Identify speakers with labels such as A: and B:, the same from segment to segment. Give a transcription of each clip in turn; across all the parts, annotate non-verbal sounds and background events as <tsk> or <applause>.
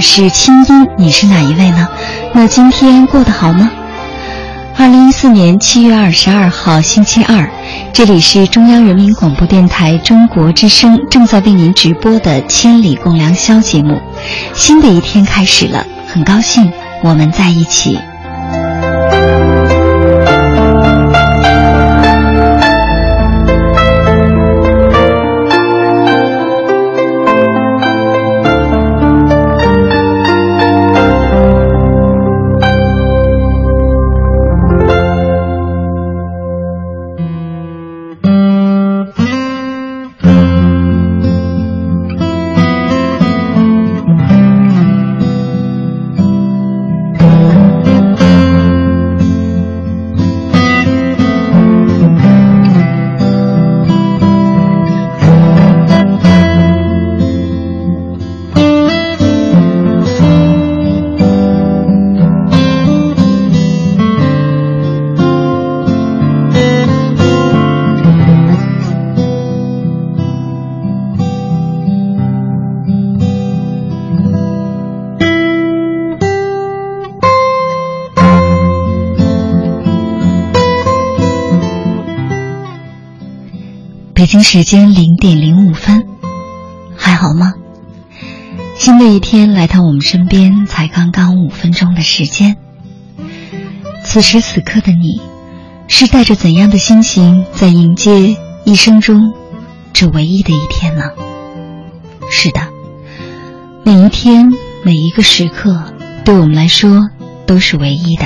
A: 是清音，你是哪一位呢？那今天过得好吗？二零一四年七月二十二号星期二，这里是中央人民广播电台中国之声正在为您直播的《千里共良宵》节目。新的一天开始了，很高兴我们在一起。时间零点零五分，还好吗？新的一天来到我们身边，才刚刚五分钟的时间。此时此刻的你，是带着怎样的心情在迎接一生中这唯一的一天呢？是的，每一天每一个时刻，对我们来说都是唯一的。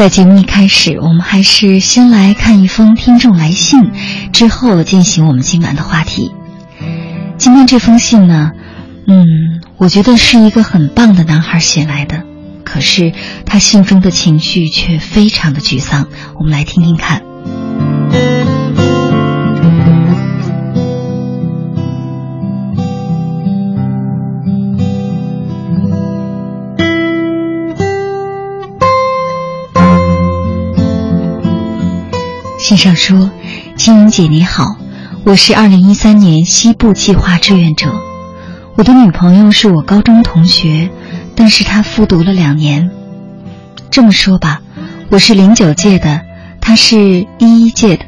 A: 在节目一开始，我们还是先来看一封听众来信，之后进行我们今晚的话题。今天这封信呢，嗯，我觉得是一个很棒的男孩写来的，可是他信中的情绪却非常的沮丧。我们来听听看。上说：“青云姐你好，我是二零一三年西部计划志愿者，我的女朋友是我高中同学，但是她复读了两年。这么说吧，我是零九届的，她是一一届的。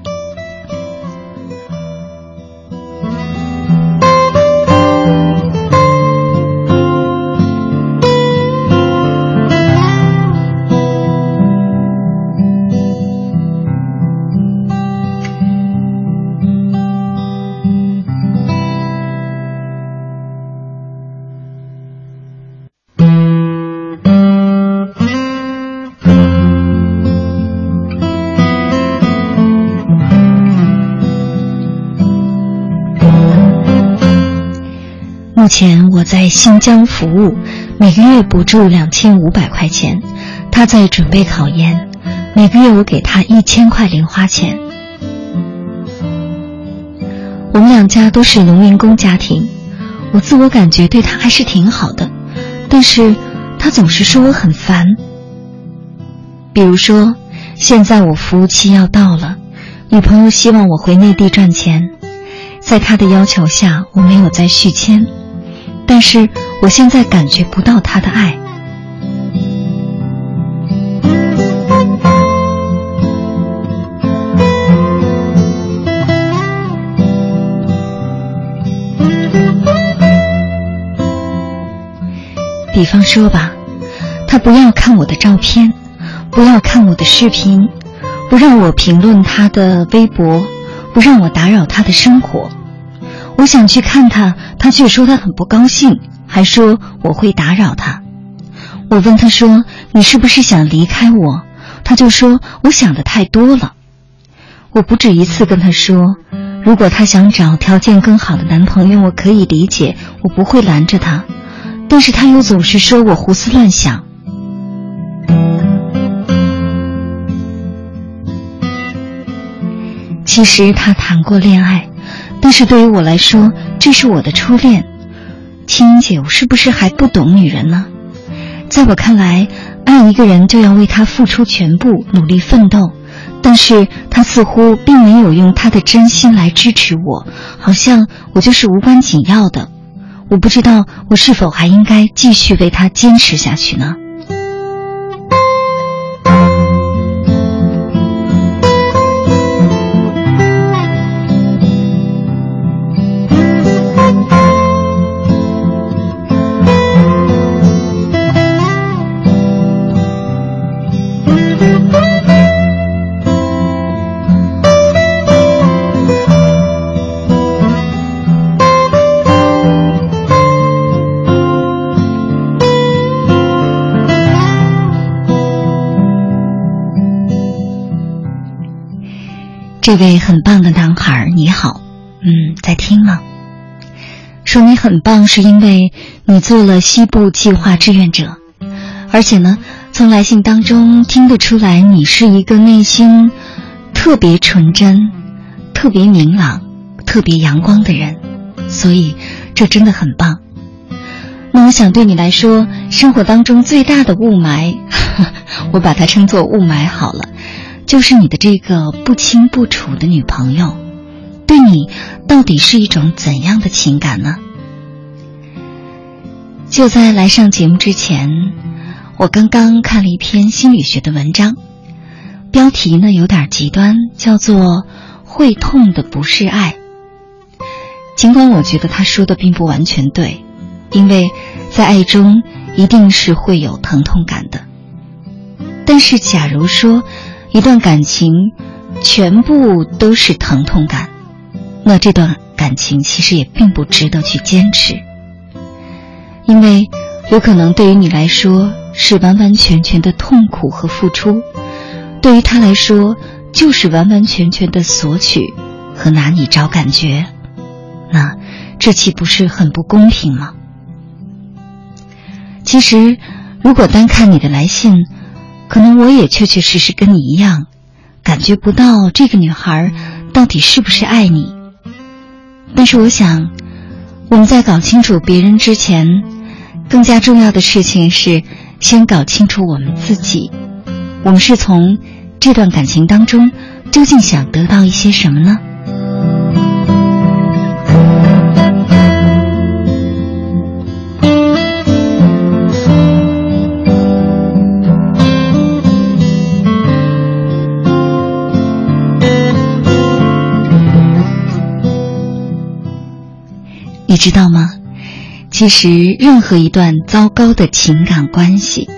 A: 新疆服务，每个月补助两千五百块钱。他在准备考研，每个月我给他一千块零花钱。我们两家都是农民工家庭，我自我感觉对他还是挺好的，但是他总是说我很烦。比如说，现在我服务期要到了，女朋友希望我回内地赚钱，在他的要求下，我没有再续签。但是我现在感觉不到他的爱。比方说吧，他不要看我的照片，不要看我的视频，不让我评论他的微博，不让我打扰他的生活。我想去看他，他却说他很不高兴，还说我会打扰他。我问他说：“你是不是想离开我？”他就说：“我想的太多了。”我不止一次跟他说：“如果他想找条件更好的男朋友，我可以理解，我不会拦着他。”但是他又总是说我胡思乱想。其实他谈过恋爱。但是对于我来说，这是我的初恋，青姐，我是不是还不懂女人呢？在我看来，爱一个人就要为他付出全部，努力奋斗。但是他似乎并没有用他的真心来支持我，好像我就是无关紧要的。我不知道我是否还应该继续为他坚持下去呢？这位很棒的男孩，你好，嗯，在听吗？说你很棒，是因为你做了西部计划志愿者，而且呢，从来信当中听得出来，你是一个内心特别纯真、特别明朗、特别阳光的人，所以这真的很棒。那我想对你来说，生活当中最大的雾霾，<laughs> 我把它称作雾霾好了。就是你的这个不清不楚的女朋友，对你到底是一种怎样的情感呢？就在来上节目之前，我刚刚看了一篇心理学的文章，标题呢有点极端，叫做“会痛的不是爱”。尽管我觉得他说的并不完全对，因为在爱中一定是会有疼痛感的，但是假如说。一段感情全部都是疼痛感，那这段感情其实也并不值得去坚持，因为有可能对于你来说是完完全全的痛苦和付出，对于他来说就是完完全全的索取和拿你找感觉，那这岂不是很不公平吗？其实，如果单看你的来信。可能我也确确实实跟你一样，感觉不到这个女孩到底是不是爱你。但是我想，我们在搞清楚别人之前，更加重要的事情是先搞清楚我们自己。我们是从这段感情当中究竟想得到一些什么呢？你知道吗？其实，任何一段糟糕的情感关系，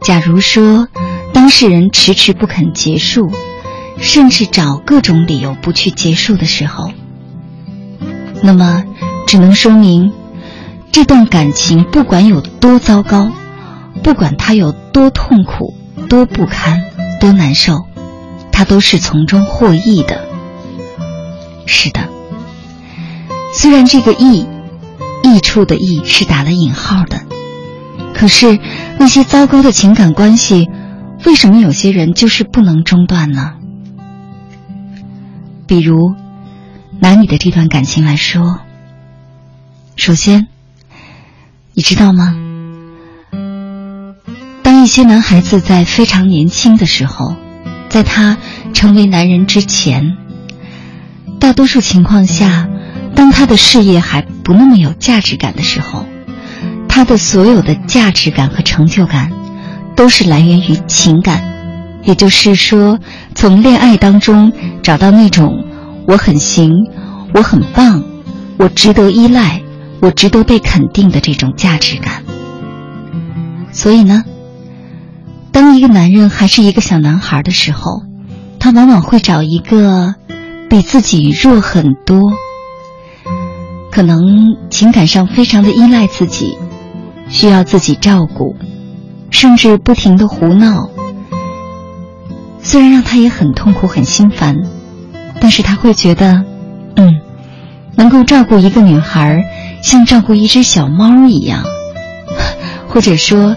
A: 假如说当事人迟迟不肯结束，甚至找各种理由不去结束的时候，那么只能说明这段感情不管有多糟糕，不管它有多痛苦、多不堪、多难受，它都是从中获益的。是的，虽然这个益。益处的益是打了引号的，可是那些糟糕的情感关系，为什么有些人就是不能中断呢？比如，拿你的这段感情来说，首先，你知道吗？当一些男孩子在非常年轻的时候，在他成为男人之前，大多数情况下。当他的事业还不那么有价值感的时候，他的所有的价值感和成就感，都是来源于情感，也就是说，从恋爱当中找到那种我很行，我很棒，我值得依赖，我值得被肯定的这种价值感。所以呢，当一个男人还是一个小男孩的时候，他往往会找一个比自己弱很多。可能情感上非常的依赖自己，需要自己照顾，甚至不停的胡闹。虽然让他也很痛苦、很心烦，但是他会觉得，嗯，能够照顾一个女孩，像照顾一只小猫一样，<laughs> 或者说，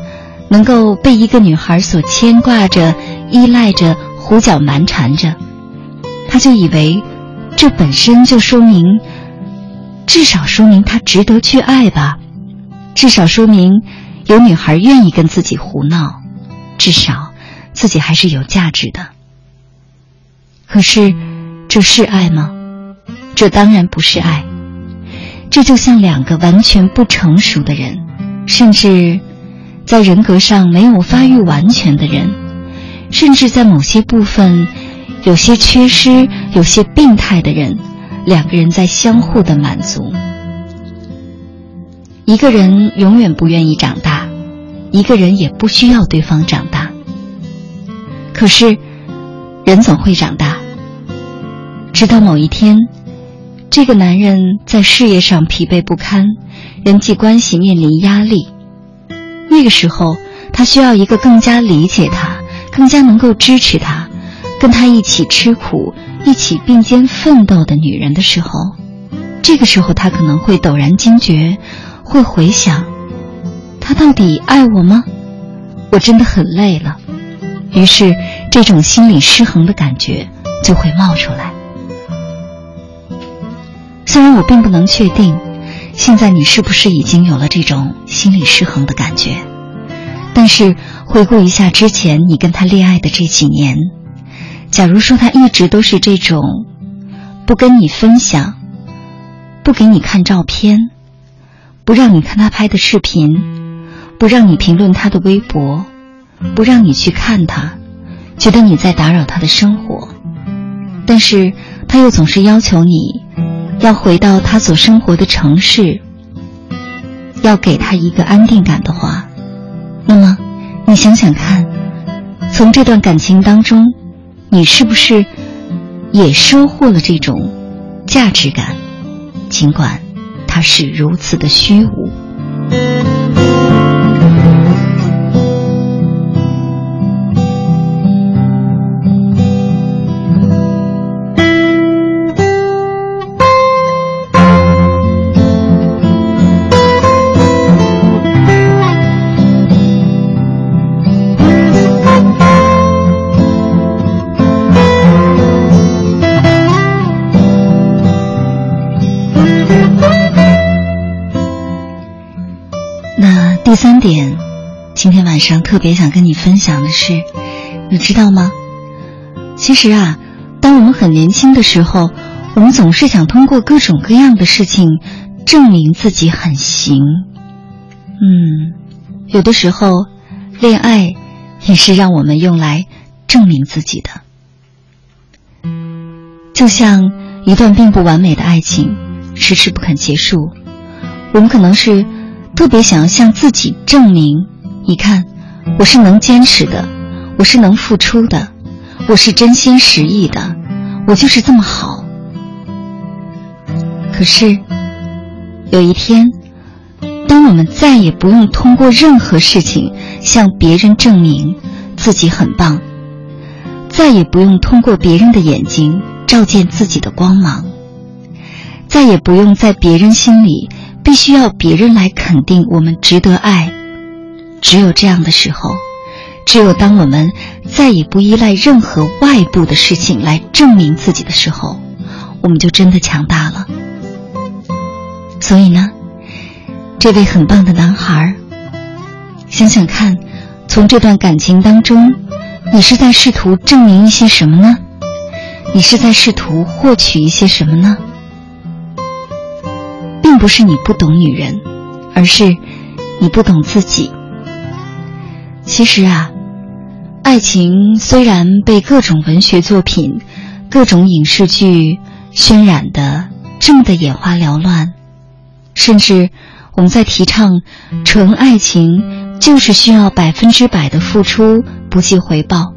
A: 能够被一个女孩所牵挂着、依赖着、胡搅蛮缠着，他就以为，这本身就说明。至少说明他值得去爱吧，至少说明有女孩愿意跟自己胡闹，至少自己还是有价值的。可是，这是爱吗？这当然不是爱。这就像两个完全不成熟的人，甚至在人格上没有发育完全的人，甚至在某些部分有些缺失、有些病态的人。两个人在相互的满足，一个人永远不愿意长大，一个人也不需要对方长大。可是，人总会长大，直到某一天，这个男人在事业上疲惫不堪，人际关系面临压力，那个时候，他需要一个更加理解他、更加能够支持他、跟他一起吃苦。一起并肩奋斗的女人的时候，这个时候他可能会陡然惊觉，会回想，他到底爱我吗？我真的很累了。于是，这种心理失衡的感觉就会冒出来。虽然我并不能确定，现在你是不是已经有了这种心理失衡的感觉，但是回顾一下之前你跟他恋爱的这几年。假如说他一直都是这种，不跟你分享，不给你看照片，不让你看他拍的视频，不让你评论他的微博，不让你去看他，觉得你在打扰他的生活，但是他又总是要求你要回到他所生活的城市，要给他一个安定感的话，那么你想想看，从这段感情当中。你是不是也收获了这种价值感？尽管它是如此的虚无。第三点，今天晚上特别想跟你分享的是，你知道吗？其实啊，当我们很年轻的时候，我们总是想通过各种各样的事情证明自己很行。嗯，有的时候，恋爱也是让我们用来证明自己的。就像一段并不完美的爱情，迟迟不肯结束。我们可能是特别想要向自己证明：你看，我是能坚持的，我是能付出的，我是真心实意的，我就是这么好。可是，有一天，当我们再也不用通过任何事情向别人证明自己很棒，再也不用通过别人的眼睛照见自己的光芒，再也不用在别人心里必须要别人来肯定我们值得爱。只有这样的时候，只有当我们再也不依赖任何外部的事情来证明自己的时候，我们就真的强大了。所以呢，这位很棒的男孩，想想看，从这段感情当中，你是在试图证明一些什么呢？你是在试图获取一些什么呢？并不是你不懂女人，而是你不懂自己。其实啊，爱情虽然被各种文学作品、各种影视剧渲染的这么的眼花缭乱。甚至，我们在提倡纯爱情就是需要百分之百的付出，不计回报。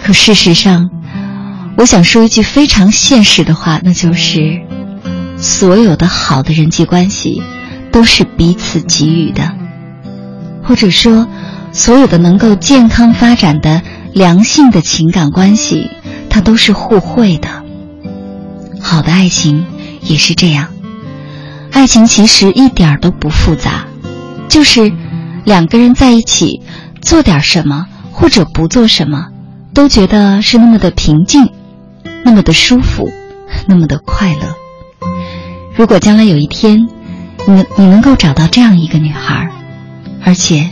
A: 可事实上，我想说一句非常现实的话，那就是：所有的好的人际关系都是彼此给予的，或者说，所有的能够健康发展的良性的情感关系，它都是互惠的。好的爱情也是这样。爱情其实一点都不复杂，就是两个人在一起做点什么或者不做什么，都觉得是那么的平静，那么的舒服，那么的快乐。如果将来有一天，你你能够找到这样一个女孩，而且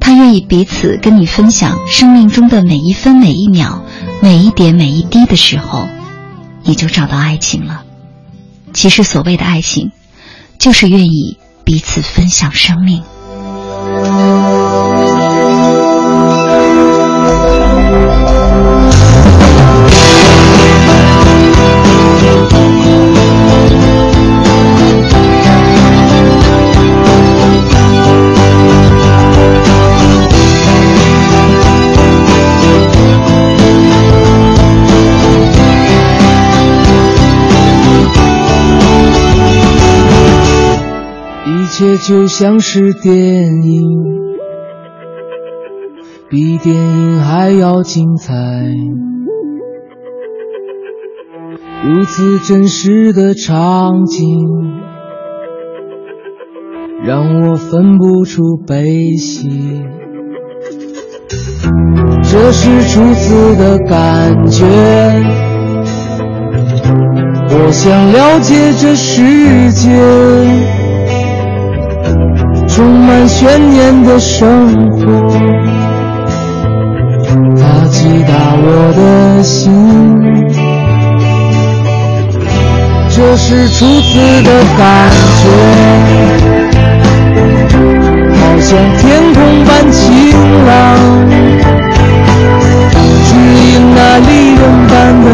A: 她愿意彼此跟你分享生命中的每一分每一秒、每一点每一滴的时候，你就找到爱情了。其实所谓的爱情。就是愿意彼此分享生命。
B: 一切就像是电影，比电影还要精彩。如此真实的场景，让我分不出悲喜。这是初次的感觉，我想了解这世界。充满悬念的生活，它击打我的心。这是初次的感觉，好像天空般晴朗，指引那离人般的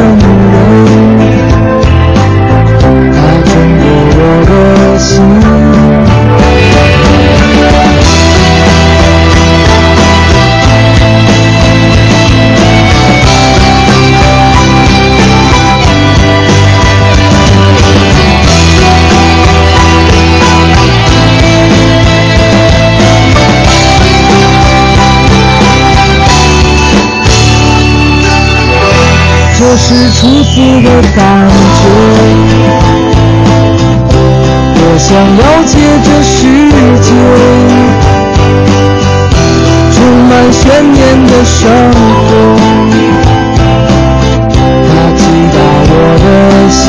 B: 这是初次的感觉，我想了解这世界，充满悬念的生活，它击打我的心。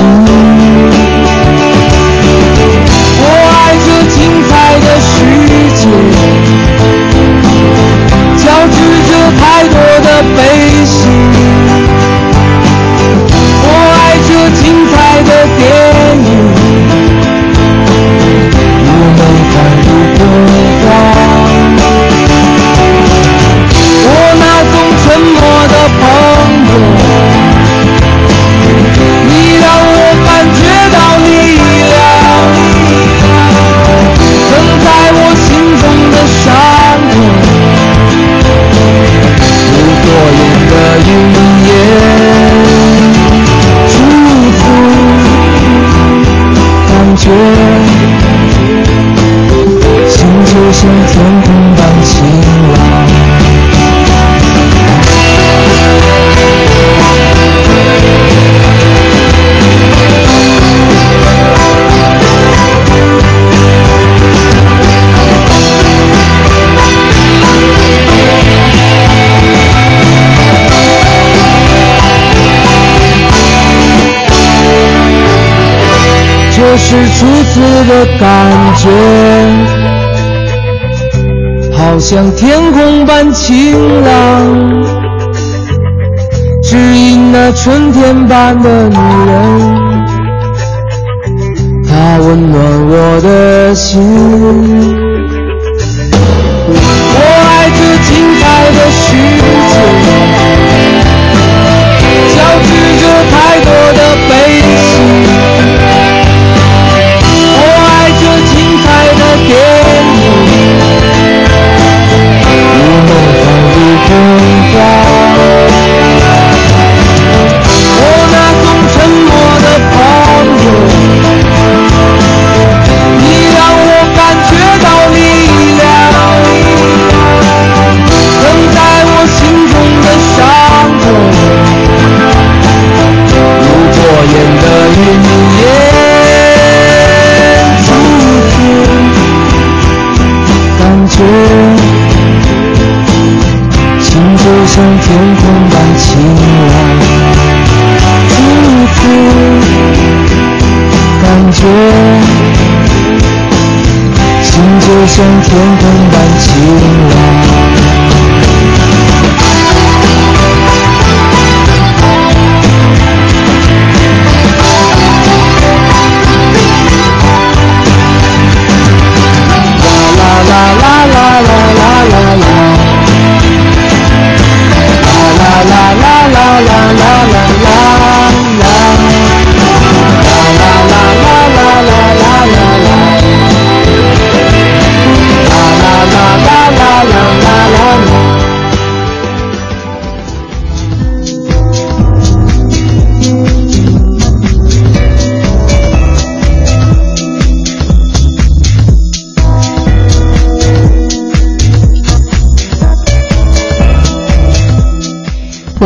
B: 我爱这精彩的世界，交织着太多的悲 upon 是初次的感觉，好像天空般晴朗，只因那春天般的女人，她温暖我的心。我爱这精彩的世界，交织着太多的悲喜。天地，如梦幻如童话。像天空般晴朗。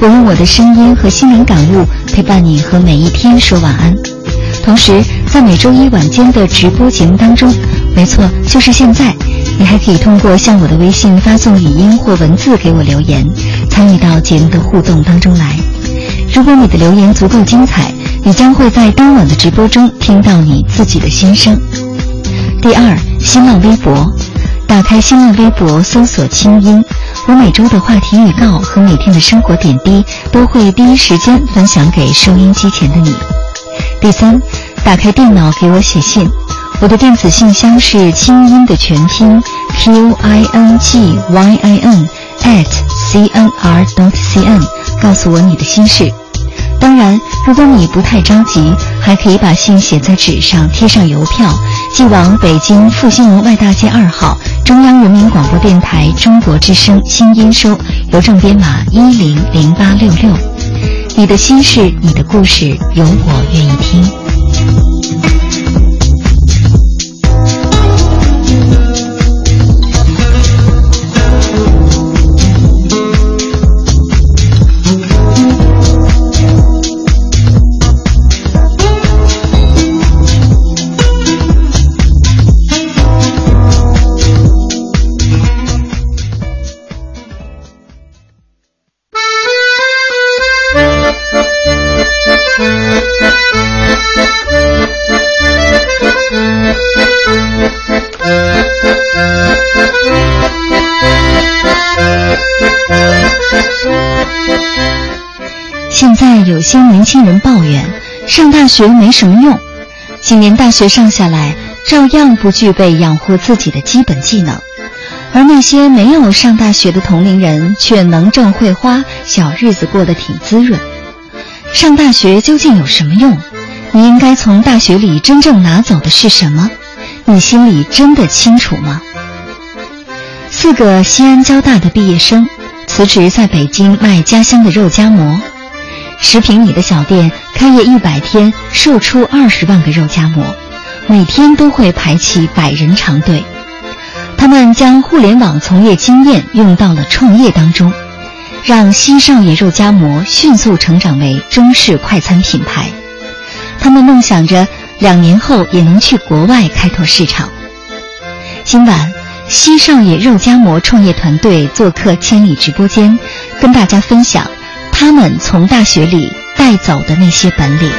A: 我用我的声音和心灵感悟陪伴你和每一天说晚安。同时，在每周一晚间的直播节目当中，没错，就是现在，你还可以通过向我的微信发送语音或文字给我留言，参与到节目的互动当中来。如果你的留言足够精彩，你将会在当晚的直播中听到你自己的心声。第二，新浪微博，打开新浪微博搜索“清音”。我每周的话题预告和每天的生活点滴都会第一时间分享给收音机前的你。第三，打开电脑给我写信，我的电子信箱是清音的全拼 q i n g y i n at c n r dot c n，告诉我你的心事。当然，如果你不太着急，还可以把信写在纸上，贴上邮票，寄往北京复兴门外大街二号中央人民广播电台中国之声新音收，邮政编码一零零八六六。你的心事，你的故事，有我愿意听。些年轻人抱怨上大学没什么用，几年大学上下来，照样不具备养活自己的基本技能，而那些没有上大学的同龄人却能挣会花，小日子过得挺滋润。上大学究竟有什么用？你应该从大学里真正拿走的是什么？你心里真的清楚吗？四个西安交大的毕业生辞职在北京卖家乡的肉夹馍。十平米的小店，开业一百天，售出二十万个肉夹馍，每天都会排起百人长队。他们将互联网从业经验用到了创业当中，让西少爷肉夹馍迅速成长为中式快餐品牌。他们梦想着两年后也能去国外开拓市场。今晚，西少爷肉夹馍创业团队做客千里直播间，跟大家分享他们从大学里带走的那些本领。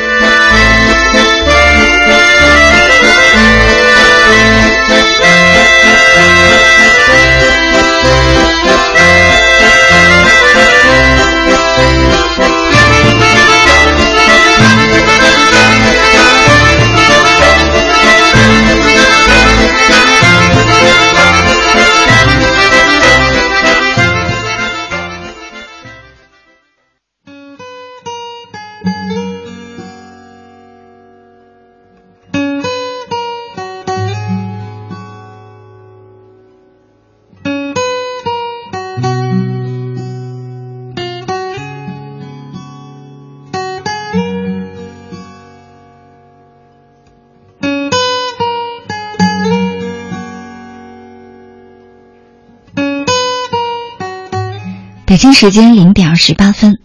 A: 北京时间零点二十八分，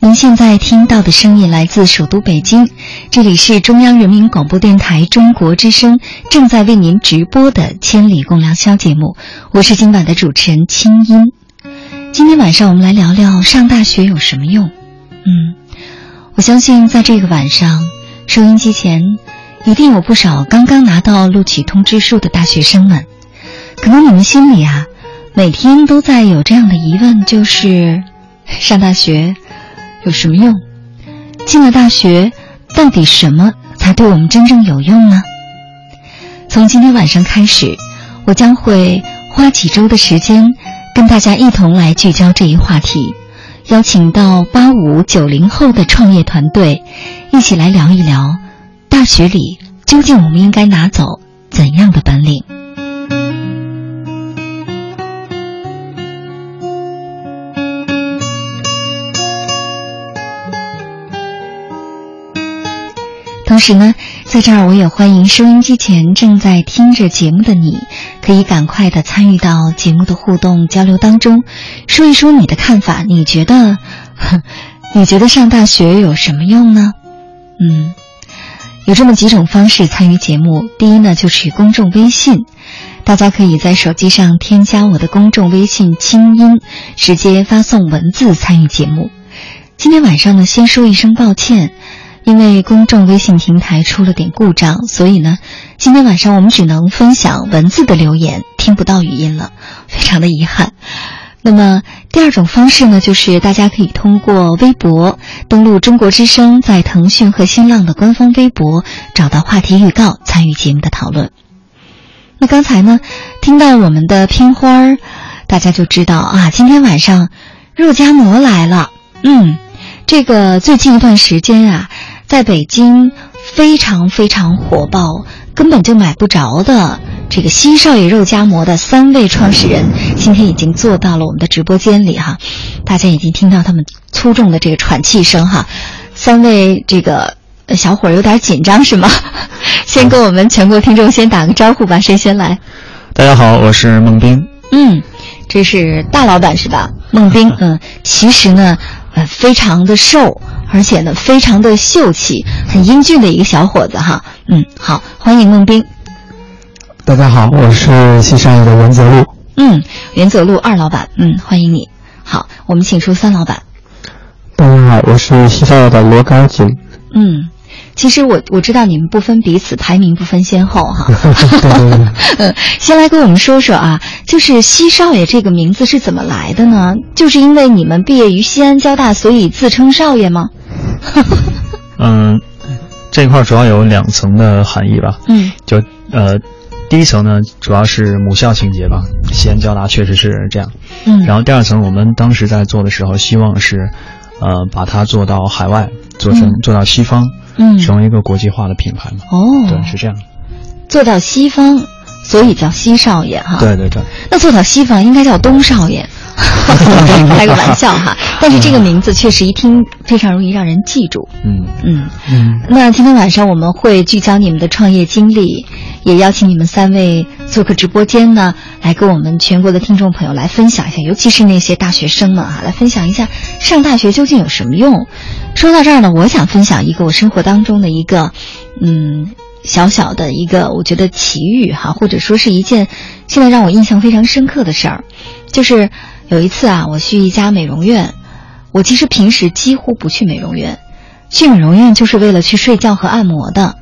A: 您现在听到的声音来自首都北京，这里是中央人民广播电台中国之声正在为您直播的《千里共良宵》节目，我是今晚的主持人清音。今天晚上我们来聊聊上大学有什么用？嗯，我相信在这个晚上，收音机前一定有不少刚刚拿到录取通知书的大学生们，可能你们心里啊。每天都在有这样的疑问，就是 <laughs> 上大学有什么用？进了大学，到底什么才对我们真正有用呢？从今天晚上开始，我将会花几周的时间，跟大家一同来聚焦这一话题，邀请到八五九零后的创业团队，一起来聊一聊大学里究竟我们应该拿走怎样的本领。同时呢，在这儿我也欢迎收音机前正在听着节目的你，可以赶快的参与到节目的互动交流当中，说一说你的看法。你觉得，你觉得上大学有什么用呢？嗯，有这么几种方式参与节目。第一呢，就是公众微信，大家可以在手机上添加我的公众微信“清音”，直接发送文字参与节目。今天晚上呢，先说一声抱歉。因为公众微信平台出了点故障，所以呢，今天晚上我们只能分享文字的留言，听不到语音了，非常的遗憾。那么第二种方式呢，就是大家可以通过微博登录中国之声，在腾讯和新浪的官方微博找到话题预告，参与节目的讨论。那刚才呢，听到我们的片花儿，大家就知道啊，今天晚上肉夹馍来了。嗯，这个最近一段时间啊。在北京非常非常火爆，根本就买不着的这个西少爷肉夹馍的三位创始人，今天已经坐到了我们的直播间里哈，大家已经听到他们粗重的这个喘气声哈，三位这个小伙有点紧张是吗？先跟我们全国听众先打个招呼吧，谁先来？
C: 大家好，我是孟斌。
A: 嗯，这是大老板是吧？孟斌，<laughs> 嗯，其实呢。呃，非常的瘦，而且呢，非常的秀气，很英俊的一个小伙子哈。嗯，好，欢迎孟斌。
D: 大家好，我是西少爷的袁泽路。
A: 嗯，袁泽路二老板，嗯，欢迎你。好，我们请出三老板。
D: 大家好，我是西少爷的罗刚景。
A: 嗯。其实我我知道你们不分彼此，排名不分先后哈。<laughs> 嗯，先来跟我们说说啊，就是西少爷这个名字是怎么来的呢？就是因为你们毕业于西安交大，所以自称少爷吗？<laughs>
C: 嗯，这块主要有两层的含义吧。
A: 嗯，
C: 就呃，第一层呢，主要是母校情节吧，西安交大确实是这样。
A: 嗯，
C: 然后第二层，我们当时在做的时候，希望是，呃，把它做到海外，做成做到西方。
A: 嗯，
C: 成为一个国际化的品牌嘛？
A: 哦，
C: 对，是这样。
A: 做到西方，所以叫西少爷哈。
C: 对对对。
A: 那做到西方应该叫东少爷，<laughs> 开个玩笑哈。但是这个名字确实一听非常容易让人记住。
C: 嗯
A: 嗯
D: 嗯，
A: 那今天晚上我们会聚焦你们的创业经历，也邀请你们三位做客直播间呢，来跟我们全国的听众朋友来分享一下，尤其是那些大学生们啊，来分享一下上大学究竟有什么用。说到这儿呢，我想分享一个我生活当中的一个，嗯。小小的一个，我觉得奇遇哈，或者说是一件现在让我印象非常深刻的事儿，就是有一次啊，我去一家美容院，我其实平时几乎不去美容院，去美容院就是为了去睡觉和按摩的，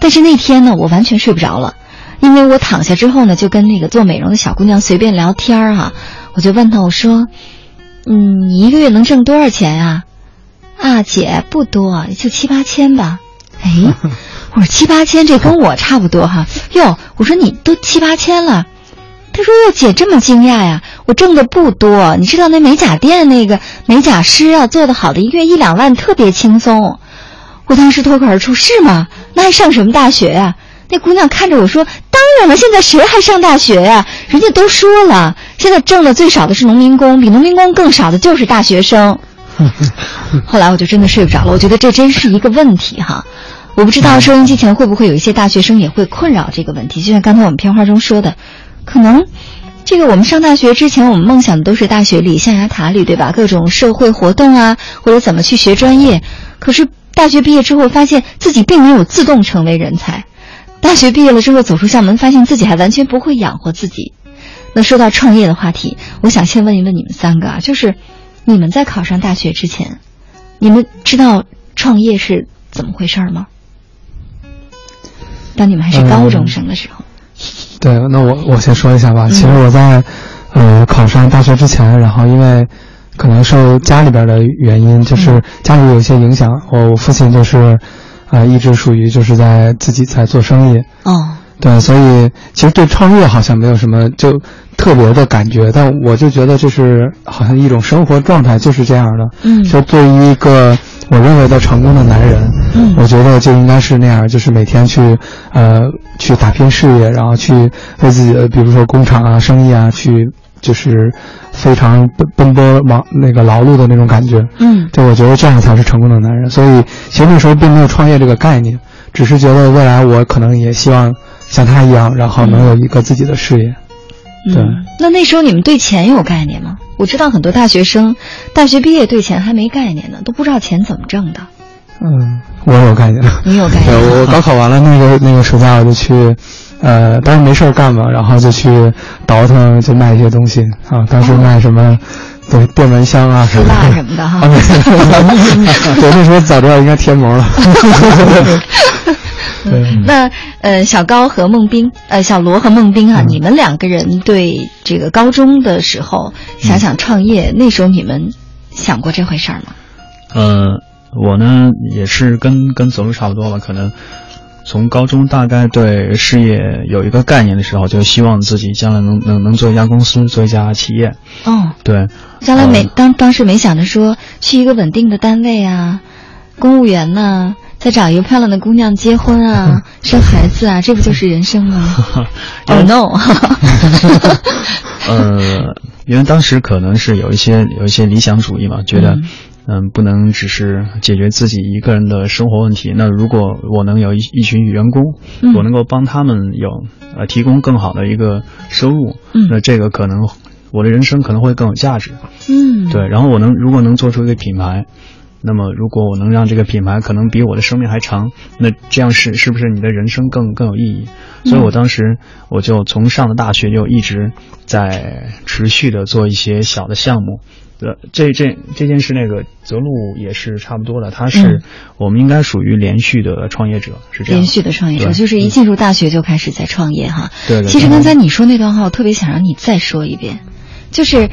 A: 但是那天呢，我完全睡不着了，因为我躺下之后呢，就跟那个做美容的小姑娘随便聊天儿哈，我就问她我说，嗯，你一个月能挣多少钱呀？啊，姐不多，也就七八千吧。哎。我说七八千，这跟我差不多哈。哟，我说你都七八千了，他说哟姐这么惊讶呀？我挣的不多，你知道那美甲店那个美甲师啊做的好的一个月一两万特别轻松。我当时脱口而出是吗？那还上什么大学呀？那姑娘看着我说当然了，现在谁还上大学呀？人家都说了，现在挣的最少的是农民工，比农民工更少的就是大学生。<laughs> 后来我就真的睡不着了，我觉得这真是一个问题哈。我不知道收音机前会不会有一些大学生也会困扰这个问题，就像刚才我们片花中说的，可能这个我们上大学之前，我们梦想的都是大学里象牙塔里，对吧？各种社会活动啊，或者怎么去学专业。可是大学毕业之后，发现自己并没有自动成为人才。大学毕业了之后，走出校门，发现自己还完全不会养活自己。那说到创业的话题，我想先问一问你们三个啊，就是你们在考上大学之前，你们知道创业是怎么回事吗？当你们还是高中生的时候，
D: 对，那我我先说一下吧。其实我在呃考上大学之前，然后因为可能受家里边的原因，就是家里有一些影响，我我父亲就是啊一直属于就是在自己在做生意。
A: 哦，
D: 对，所以其实对创业好像没有什么就特别的感觉，但我就觉得这是好像一种生活状态，就是这样的。
A: 嗯，
D: 就对于一个。我认为的成功的男人，
A: 嗯，
D: 我觉得就应该是那样，就是每天去，呃，去打拼事业，然后去为自己的，比如说工厂啊、生意啊，去就是非常奔奔波忙那个劳碌的那种感觉，
A: 嗯，
D: 就我觉得这样才是成功的男人。所以其实那时候并没有创业这个概念，只是觉得未来我可能也希望像他一样，然后能有一个自己的事业。对，
A: 那那时候你们对钱有概念吗？我知道很多大学生，大学毕业对钱还没概念呢，都不知道钱怎么挣的。
D: 嗯，我有概念。
A: 你有概念？
D: 我高考完了那个那个暑假我就去，呃，当时没事干嘛，然后就去倒腾，就卖一些东西啊。当时卖什么，对，电蚊香啊，
A: 丝袜什么的哈。<laughs>
D: 对，那时候早知道应该贴膜了。<laughs>
A: 那呃，小高和孟冰，呃，小罗和孟冰啊，你们两个人对这个高中的时候想想创业，那时候你们想过这回事儿吗？
C: 呃，我呢也是跟跟走路差不多吧，可能从高中大概对事业有一个概念的时候，就希望自己将来能能能做一家公司，做一家企业。
A: 哦，
C: 对，
A: 将来没当当时没想着说去一个稳定的单位啊，公务员呢。再找一个漂亮的姑娘结婚啊，<laughs> 生孩子啊，这不就是人生吗？<laughs> Oh no！
C: 呃，因为当时可能是有一些有一些理想主义嘛，觉得嗯，不能只是解决自己一个人的生活问题。那如果我能有一一群员工，我能够帮他们有呃提供更好的一个收入，那这个可能我的人生可能会更有价值。
A: 嗯，
C: 对。然后我能如果能做出一个品牌。那么，如果我能让这个品牌可能比我的生命还长，那这样是是不是你的人生更更有意义？所以我当时我就从上了大学就一直在持续的做一些小的项目。呃，这这这件事，那个泽路也是差不多的。他是我们应该属于连续的创业者，是这样。
A: 连续的创业者就是一进入大学就开始在创业哈。
C: 对对。
A: 其实刚才你说那段话，我特别想让你再说一遍，就是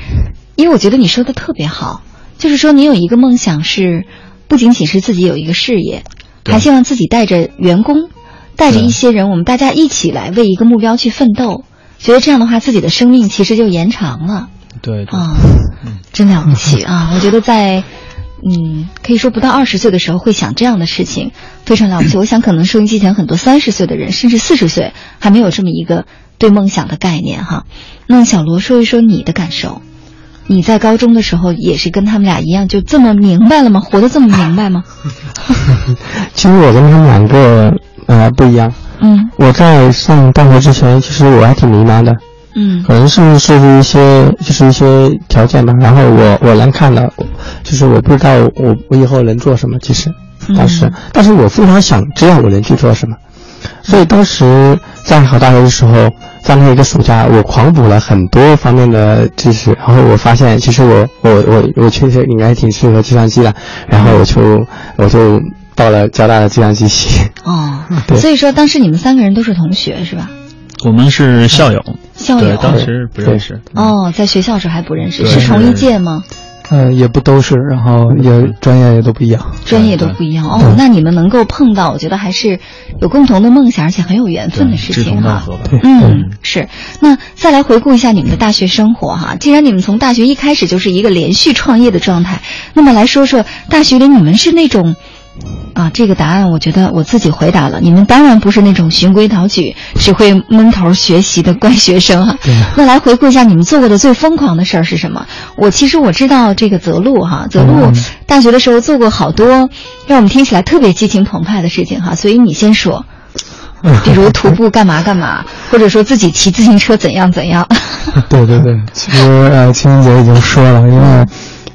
A: 因为我觉得你说的特别好。就是说，你有一个梦想是，不仅仅是自己有一个事业，还希望自己带着员工，带着一些人，我们大家一起来为一个目标去奋斗。觉得这样的话，自己的生命其实就延长了。
C: 对
A: 啊，真了不起啊！我觉得在，嗯，可以说不到二十岁的时候会想这样的事情，非常了不起。我想可能收音机前很多三十岁的人，甚至四十岁还没有这么一个对梦想的概念哈。那小罗说一说你的感受。你在高中的时候也是跟他们俩一样，就这么明白了吗？活得这么明白吗？<laughs>
D: 其实我跟他们两个呃不一样。
A: 嗯
D: 我在上大学之前，其实我还挺迷茫的，
A: 嗯
D: 可能是受制于一些就是一些条件吧。然后我我能看到，就是我不知道我我以后能做什么。其实当时，但是我非常想知道我能去做什么。所以当时在考大学的时候，在那一个暑假，我狂补了很多方面的知识，然后我发现其实我我我我确实应该挺适合计算机的，然后我就我就报了交大的计算机系。
A: 哦，<laughs>
D: 对
A: 所以说当时你们三个人都是同学是吧？
C: 我们是校友，
A: 校友，
C: 当时不认识。
A: 哦，在学校时候还不认识，是同一届吗？
D: 呃，也不都是，然后也专业也都不一样。
A: 专业都不一样哦，那你们能够碰到，我觉得还是有共同的梦想，而且很有缘分的事情哈。
C: 同道合吧。
A: 嗯，是。那再来回顾一下你们的大学生活哈。既然你们从大学一开始就是一个连续创业的状态，那么来说说大学里你们是那种。啊，这个答案我觉得我自己回答了。你们当然不是那种循规蹈矩、只会闷头学习的乖学生哈。那来回顾一下你们做过的最疯狂的事儿是什么？我其实我知道这个泽路哈，泽路大学的时候做过好多让我们听起来特别激情澎湃的事情哈，所以你先说。<laughs> 比如徒步干嘛干嘛，或者说自己骑自行车怎样怎样。<laughs>
D: 对对对，其实呃，青云姐已经说了，因为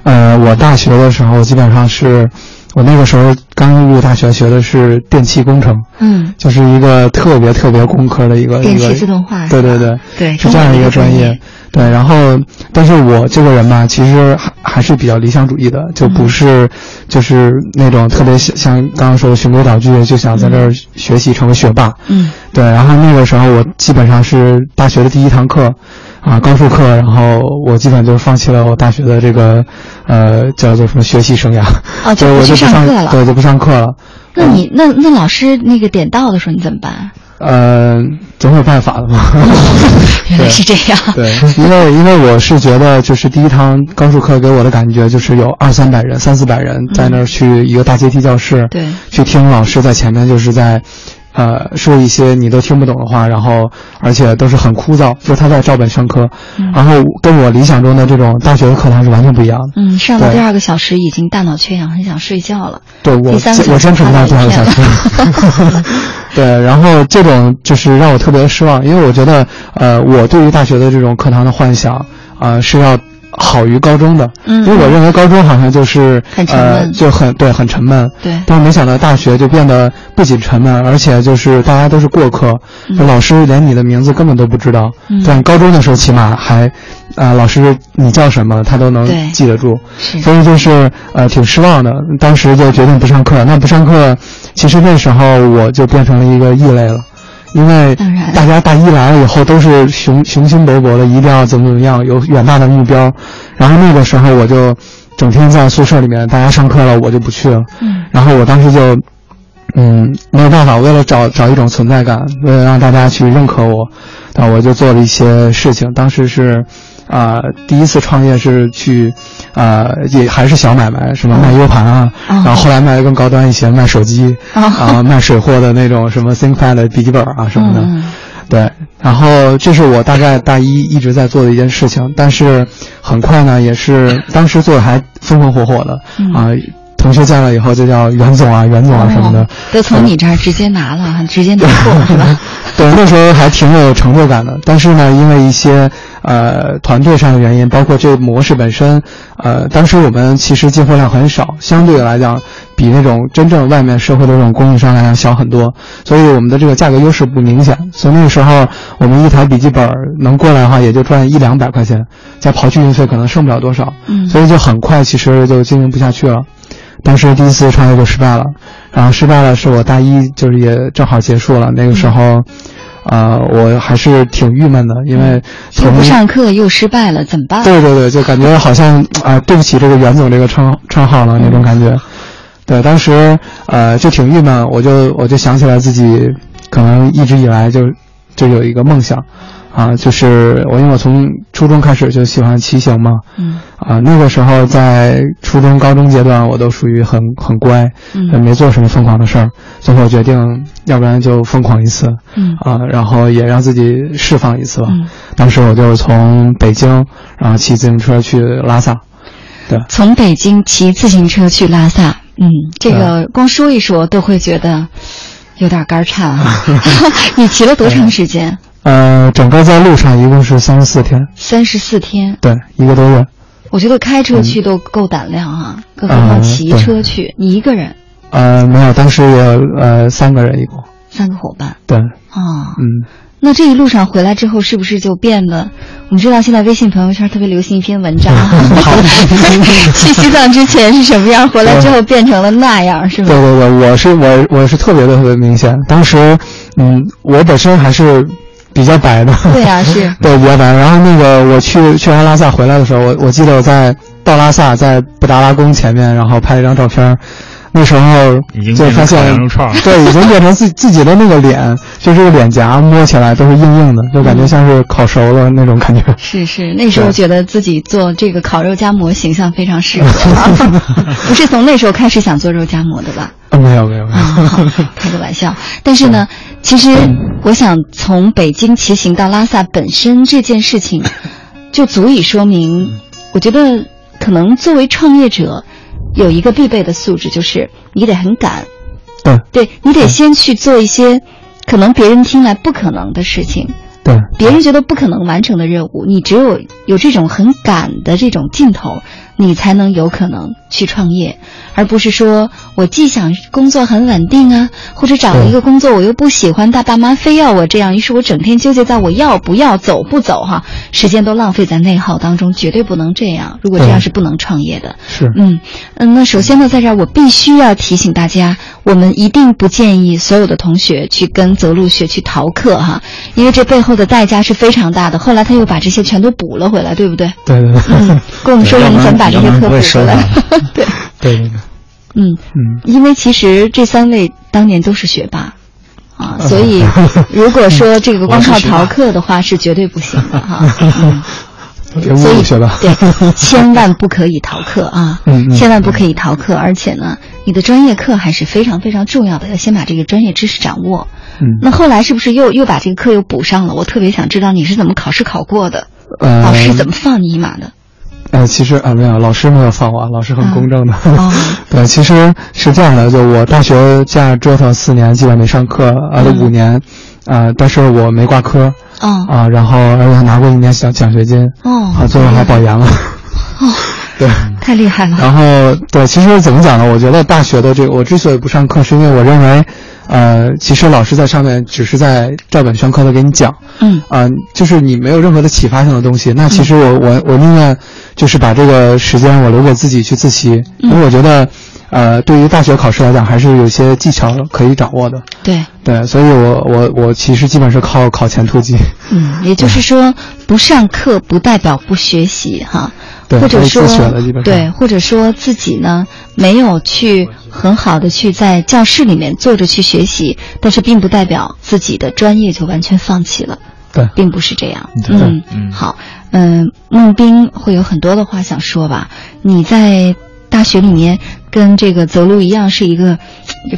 D: 呃，我大学的时候基本上是，我那个时候刚入大学学的是电气工程，
A: 嗯，
D: 就是一个特别特别工科的一个
A: 电气自动化
D: 对对对
A: 对
D: 是这样一个专业。对，然后，但是我这个人吧，其实还还是比较理想主义的，就不是，就是那种特别像像刚刚说的循规蹈矩，就想在这儿学习成为学霸。
A: 嗯，
D: 对，然后那个时候我基本上是大学的第一堂课，啊，高数课，然后我基本就放弃了我大学的这个，呃，叫做什么学习生涯。
A: 哦，就，
D: 我
A: 不去
D: 就不上
A: 上课了。
D: 对，就不上课了。
A: 那你那那老师那个点到的时候你怎么办？
D: 呃，总有办法的嘛。<laughs>
A: 原来是这样。
D: 对，因为因为我是觉得，就是第一堂高数课给我的感觉就是有二三百人、三四百人在那儿去一个大阶梯教室，
A: 对
D: 去听老师在前面就是在，呃，说一些你都听不懂的话，然后而且都是很枯燥，就他在照本宣科，然后跟我理想中的这种大学的课堂是完全不一样的。
A: 嗯，上到第二个小时已经大脑缺氧，很想睡觉了。
D: 对我我坚持不到第二个小时。<laughs> 对，然后这种就是让我特别失望，因为我觉得，呃，我对于大学的这种课堂的幻想，啊、是要好于高中的，
A: 嗯。
D: 因为我认为高中好像就是
A: 很沉闷。
D: 呃，就很对，很沉闷，
A: 对。
D: 但是没想到大学就变得不仅沉闷，而且就是大家都是过客，嗯。老师连你的名字根本都不知道，
A: 嗯。
D: 但高中的时候起码还，啊、老师你叫什么他都能记得住，
A: 是。
D: 所以就是呃挺失望的，当时就决定不上课。那不上课，其实那时候我就变成了一个异类了，因为大家大一来了以后都是雄雄心勃勃的，一定要怎么怎么样，有远大的目标。然后那个时候我就整天在宿舍里面，大家上课了我就不去了。
A: 嗯
D: 然后我当时就。嗯，没有办法，为了找找一种存在感，为了让大家去认可我，那，我就做了一些事情。当时是，啊、第一次创业是去，啊、也还是小买卖，什么卖 U 盘啊，
A: 哦。
D: 然后后来卖的更高端一些，卖手机，
A: 哦。
D: 啊、卖水货的那种什么 ThinkPad 的笔记本啊什么的，
A: 嗯。
D: 对。然后这是我大概大一一直在做的一件事情，但是很快呢，也是当时做的还风风火火的，
A: 嗯。
D: 啊、同学见了以后就叫袁总啊、袁总啊什么的。
A: 哦，都从你这儿直接拿了，直接拿货是吧？<laughs>
D: 对，那时候还挺有成就感的。但是呢，因为一些呃团队上的原因，包括这个模式本身，呃，当时我们其实进货量很少，相对来讲比那种真正外面社会的这种供应商来讲小很多，所以我们的这个价格优势不明显。所以那个时候，我们一台笔记本能过来的话，也就赚一两百块钱，再刨去运费，可能剩不了多少。
A: 嗯
D: 所以就很快其实就经营不下去了。当时第一次创业就失败了，然后失败了是我大一就是也正好结束了，那个时候，呃，我还是挺郁闷的，因为
A: 又
D: 从
A: 不上课又失败了，怎么办？
D: 对对对，就感觉好像啊、对不起这个袁总这个称称号了那种感觉。对，当时呃就挺郁闷，我就我就想起来自己可能一直以来就就有一个梦想，啊，就是我因为我从初中开始就喜欢骑行嘛，
A: 嗯
D: 啊，那个时候在初中、高中阶段，我都属于很很乖，
A: 嗯
D: 也没做什么疯狂的事儿。最后决定，要不然就疯狂一次，
A: 嗯
D: 啊，然后也让自己释放一次吧。
A: 嗯
D: 当时我就从北京，然后骑自行车去拉萨。对，
A: 从北京骑自行车去拉萨，嗯，这个光说一说都会觉得有点肝颤啊。<laughs> <laughs> 你骑了多长时间？
D: 呃，整个在路上一共是三十四天。
A: 三十四天。
D: 对，一个多月。
A: 我觉得开车去都够胆量啊，更何况骑车去，你一个人？
D: 呃，没有，当时也呃三个人一共。
A: 三个伙伴。
D: 对。
A: 啊。
D: 嗯。
A: 那这一路上回来之后，是不是就变得？我们知道现在微信朋友圈特别流行一篇文章，<laughs> <laughs> 去西藏之前是什么样，回来之后变成了那样，是吗？
D: 对对对，我是我我是特别的特别明显。当时，嗯，我本身还是比较白的。
A: 对啊，<laughs> 是。
D: 对，比较白。然后那个我去去完拉萨回来的时候，我我记得我在到拉萨，在布达拉宫前面，然后拍了一张照片。那时候就发现，对，已经变成自 <laughs> 自己的那个脸，就这个脸颊摸起来都是硬硬的，就感觉像是烤熟了那种感觉。
A: 是是，那时候觉得自己做这个烤肉夹馍形象非常适合。<laughs> 不是从那时候开始想做肉夹馍的吧？<laughs>
D: 啊，没有没有没有，
A: 开个玩笑。但是呢，其实我想从北京骑行到拉萨本身这件事情，就足以说明，我觉得可能作为创业者。有一个必备的素质，就是你得很敢，
D: 对，
A: 对你得先去做一些可能别人听来不可能的事情，
D: 对，
A: 别人觉得不可能完成的任务，你只有有这种很敢的这种劲头。你才能有可能去创业，而不是说我既想工作很稳定啊，或者找了一个工作我又不喜欢，大爸妈非要我这样，于是我整天纠结在我要不要走不走哈，时间都浪费在内耗当中，绝对不能这样。如果这样是不能创业的。
D: 是，
A: 嗯嗯，那首先呢，在这儿我必须要提醒大家，我们一定不建议所有的同学去跟泽路学去逃课哈，因为这背后的代价是非常大的。后来他又把这些全都补了回来，对不对？
D: 对对对。
A: 嗯，跟我们说说你怎么把。这些课补
D: 回来，<laughs>
A: 对
D: 对对，
A: 嗯嗯，因为其实这三位当年都是学霸，啊，所以 <laughs> 如果说这个光靠逃课的话是绝对不行的哈。<laughs> 所以对，千万不可以逃课啊，千万不可以逃课，而且呢，你的专业课还是非常非常重要的，要先把这个专业知识掌握。
D: 嗯，
A: 那后来是不是又又把这个课又补上了？我特别想知道你是怎么考试考过的，老师怎么放你一马的？
D: 呃，其实啊，没有，老师没有放我，老师很公正的。<laughs> 对，其实是这样的，就我大学这样折腾四年，基本没上课，啊，五年，啊，但是我没挂科，啊，然后而且还拿过一年奖奖学金，
A: 哦，
D: 啊，最后还保研了，
A: 哦，
D: 对，
A: 太厉害了。
D: 然后，对，其实怎么讲呢？我觉得大学的这个，我之所以不上课，是因为我认为。呃，其实老师在上面只是在照本宣科的给你讲，
A: 嗯，
D: 啊，就是你没有任何的启发性的东西。那其实我我我宁愿就是把这个时间我留给自己去自习，因为我觉得，呃，对于大学考试来讲，还是有些技巧可以掌握的。
A: 对
D: 对，所以我我我其实基本是靠考前突击。
A: 嗯，也就是说，不上课不代表不学习哈。或者说，对，或者说自己呢没有去很好的去在教室里面坐着去学习，但是并不代表自己的专业就完全放弃了。
D: 对，
A: 并不是这样。嗯嗯，好，嗯，孟斌会有很多的话想说吧？你在大学里面跟这个走路一样是一个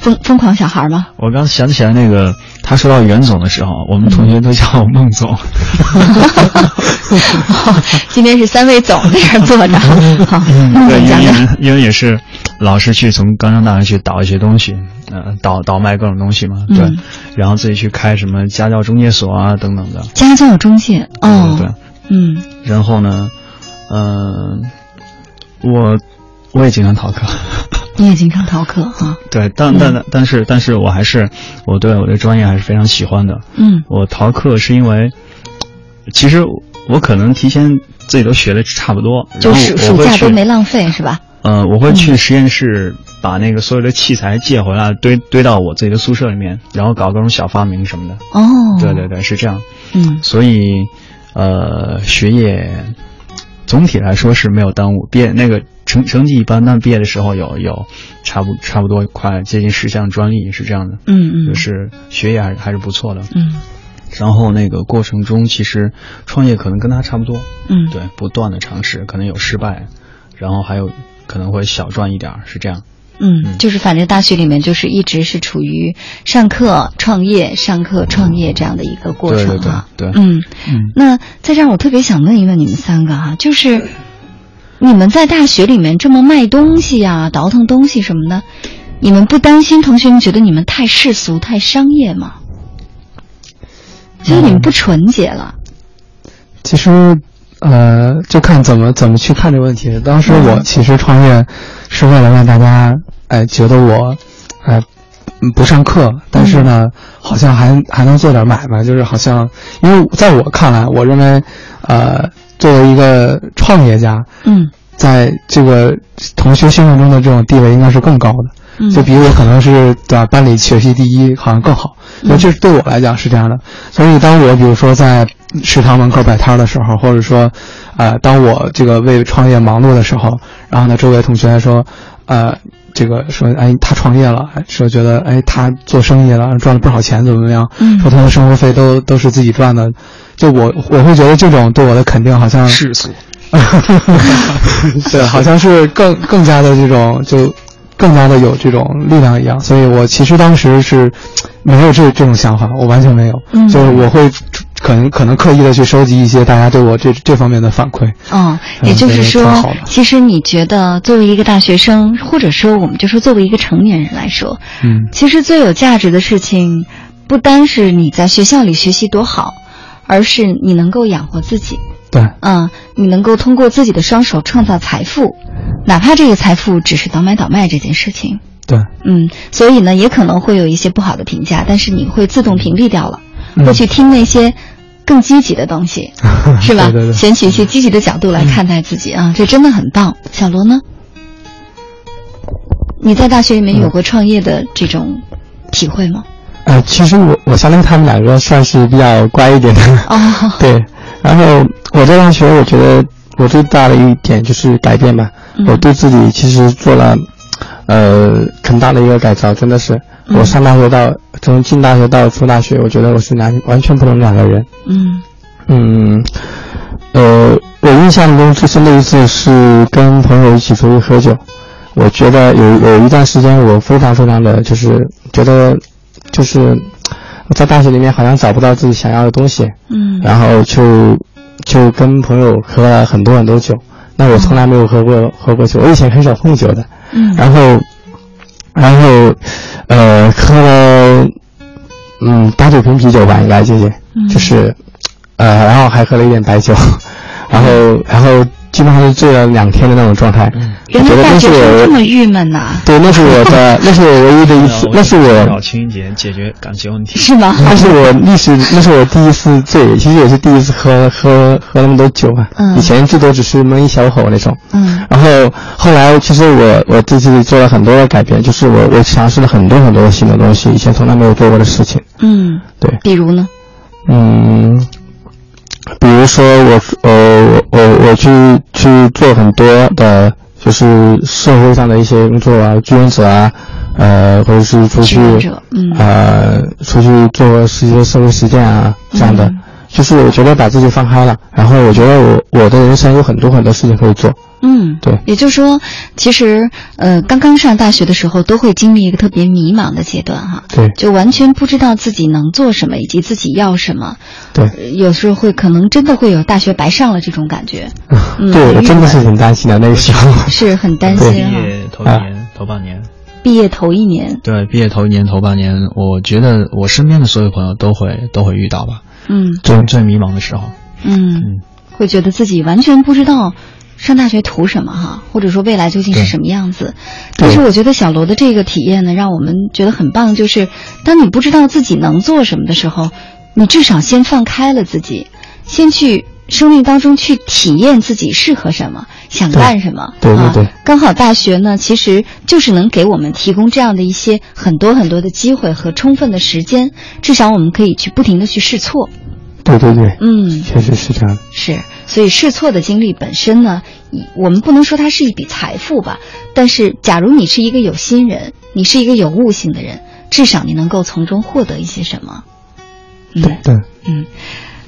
A: 疯疯狂小孩吗？
C: 我刚想起来那个。他说到袁总的时候，我们同学都叫我孟总。<laughs>
A: 今天是三位总在这坐着。<laughs> 好，
C: 对，因为因为也是老师去从刚上大学去倒一些东西，呃，倒倒卖各种东西嘛，对。然后自己去开什么家教中介所啊等等的。
A: 家教中介哦，
C: 对，
A: 嗯。
C: 然后呢，嗯，我我也经常逃课。<laughs>
A: 你也经常逃课哈？
C: 对，但但但是但是我还是我对我的专业还是非常喜欢的。
A: 嗯，
C: 我逃课是因为，其实我可能提前自己都学的差不多，
A: 就暑暑假都没浪费是吧？
C: 呃，我会去实验室把那个所有的器材借回来，堆堆到我自己的宿舍里面，然后搞各种小发明什么的。
A: 哦，
C: 对对对，是这样。
A: 嗯，
C: 所以呃，学业总体来说是没有耽误，毕业那个。成成绩一般，但毕业的时候有有差不差不多快接近十项专利是这样的，
A: 嗯
C: 嗯，就是学业还是还是不错的，
A: 嗯。
C: 然后那个过程中，其实创业可能跟他差不多，
A: 嗯，
C: 对，不断的尝试，可能有失败，然后还有可能会小赚一点，是这样。
A: 嗯，就是反正大学里面就是一直是处于上课创业、上课创业这样的一个过程
C: 啊。对
A: 对对，嗯嗯。那在这儿，我特别想问一问你们三个哈，就是你们在大学里面这么卖东西呀、倒腾东西什么的，你们不担心同学们觉得你们太世俗、太商业吗？觉得你们不纯洁了？
D: 其实。呃，就看怎么怎么去看这个问题。当时我其实创业，是为了让大家，哎，觉得我，哎，不上课，但是呢，好像还还能做点买卖，就是好像，因为在我看来，我认为，呃，作为一个创业家，
A: 嗯，
D: 在这个同学心目中的这种地位应该是更高的。就比我可能是对吧？班里学习第一，好像更好。所以这对我来讲是这样的。所以当我比如说在食堂门口摆摊的时候，或者说，呃，当我这个为创业忙碌的时候，然后呢，周围同学说，呃，这个说，哎，他创业了，说觉得，哎，他做生意了，赚了不少钱，怎么怎么样？说他的生活费都都是自己赚的。就我我会觉得这种对我的肯定好像
C: 世俗，<laughs>
D: 对，好像是更更加的这种就。更加的有这种力量一样，所以我其实当时是没有这这种想法，我完全没有，就是我会可能可能刻意的去收集一些大家对我这这方面的反馈。
A: 哦，也就是说，其实你觉得作为一个大学生，或者说我们就说作为一个成年人来说，
D: 嗯，
A: 其实最有价值的事情，不单是你在学校里学习多好，而是你能够养活自己。
D: 对，
A: 嗯，你能够通过自己的双手创造财富。哪怕这个财富只是倒买倒卖这件事情，
D: 对，
A: 嗯，所以呢，也可能会有一些不好的评价，但是你会自动屏蔽掉了，会去听那些更积极的东西，<laughs> 是吧？选取一些积极的角度来看待自己啊，这真的很棒。小罗呢？你在大学里面有过创业的这种体会吗？
E: 呃，其实我我相当于他们两个算是比较乖一点的
A: 哦，<laughs>
E: 对，然后我在大学，我觉得。我最大的一点就是改变吧，我对自己其实做了，呃，很大的一个改造，真的是。我上大学到从进大学到出大学，我觉得我是两完全不同两个人。
A: 嗯
E: 嗯，呃，我印象中最深的一次是跟朋友一起出去喝酒，我觉得有有一段时间我非常非常的就是觉得，就是在大学里面好像找不到自己想要的东西。
A: 嗯，
E: 然后就。就跟朋友喝了很多很多酒，那我从来没有喝过喝过酒，我以前很少碰酒的。
A: 嗯，
E: 然后，然后，呃，喝了，嗯，八九瓶啤酒吧，应该这些，就是，呃，然后还喝了一点白酒，然后，然后。基本上是醉了两天的那种状态，
A: 原来大学生这么郁闷呐！
E: 对，那是我的，<laughs> 那是我唯一的一次，<laughs> 那是我
C: 找情人节解决感情问题
A: 是吗？
E: 那是我历史，那是我第一次醉，其实也是第一次喝喝喝那么多酒啊。
A: 嗯，
E: 以前最多只是闷一小口那种。
A: 嗯，
E: 然后后来其实我我自己做了很多的改变，就是我我尝试了很多很多新的东西，以前从来没有做过的事情。
A: 嗯，
E: 对，
A: 比如呢？
E: 嗯。比如说我呃我我我去去做很多的，就是社会上的一些工作啊，志愿者啊，呃或者是出去呃出去做一些社会实践啊这样的，就是我觉得把自己放开了，然后我觉得我我的人生有很多很多事情可以做。
A: 嗯，
E: 对，
A: 也就是说，其实，呃，刚刚上大学的时候，都会经历一个特别迷茫的阶段，哈，
E: 对，
A: 就完全不知道自己能做什么，以及自己要什么，
E: 对，
A: 有时候会可能真的会有大学白上了这种感觉，<laughs>
E: 对，我真的是很担心的那个时候，<laughs>
A: 是很担心
C: 哈。毕业头一年、头半年，
A: 毕业头一年，
C: 对，毕业头一年、头半年，我觉得我身边的所有朋友都会都会遇到吧，
A: 嗯，
C: 最最迷茫的时候，
A: 嗯。嗯，会觉得自己完全不知道。上大学图什么哈？或者说未来究竟是什么样子？但是我觉得小罗的这个体验呢，让我们觉得很棒。就是当你不知道自己能做什么的时候，你至少先放开了自己，先去生命当中去体验自己适合什么，想干什么。
E: 对对对。
A: 刚好大学呢，其实就是能给我们提供这样的一些很多很多的机会和充分的时间，至少我们可以去不停的去试错。
E: 对对对，
A: 嗯，
E: 确实是这样。
A: 是，所以试错的经历本身呢，我们不能说它是一笔财富吧，但是假如你是一个有心人，你是一个有悟性的人，至少你能够从中获得一些什么。
E: 对对，
A: 嗯。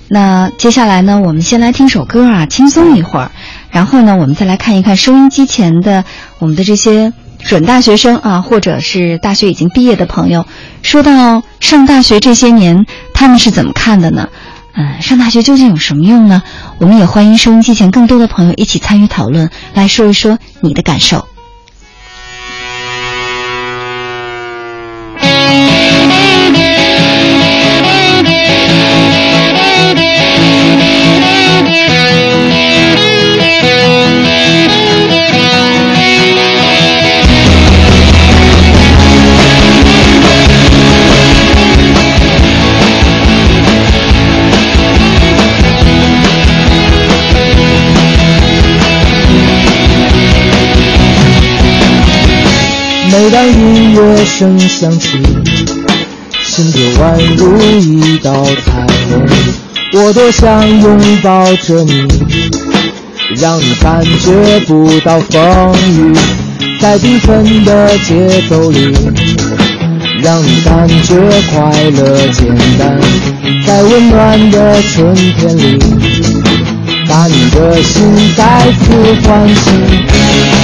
A: 那接下来呢，我们先来听首歌啊，轻松一会儿，然后呢，我们再来看一看收音机前的我们的这些准大学生啊，或者是大学已经毕业的朋友，说到上大学这些年，他们是怎么看的呢？嗯，上大学究竟有什么用呢？我们也欢迎收音机前更多的朋友一起参与讨论，来说一说你的感受。
B: 每当音乐声响起，心就宛如一道彩虹。我多想拥抱着你，让你感觉不到风雨，在缤纷的节奏里，让你感觉快乐简单，在温暖的春天里，把你的心再次唤醒。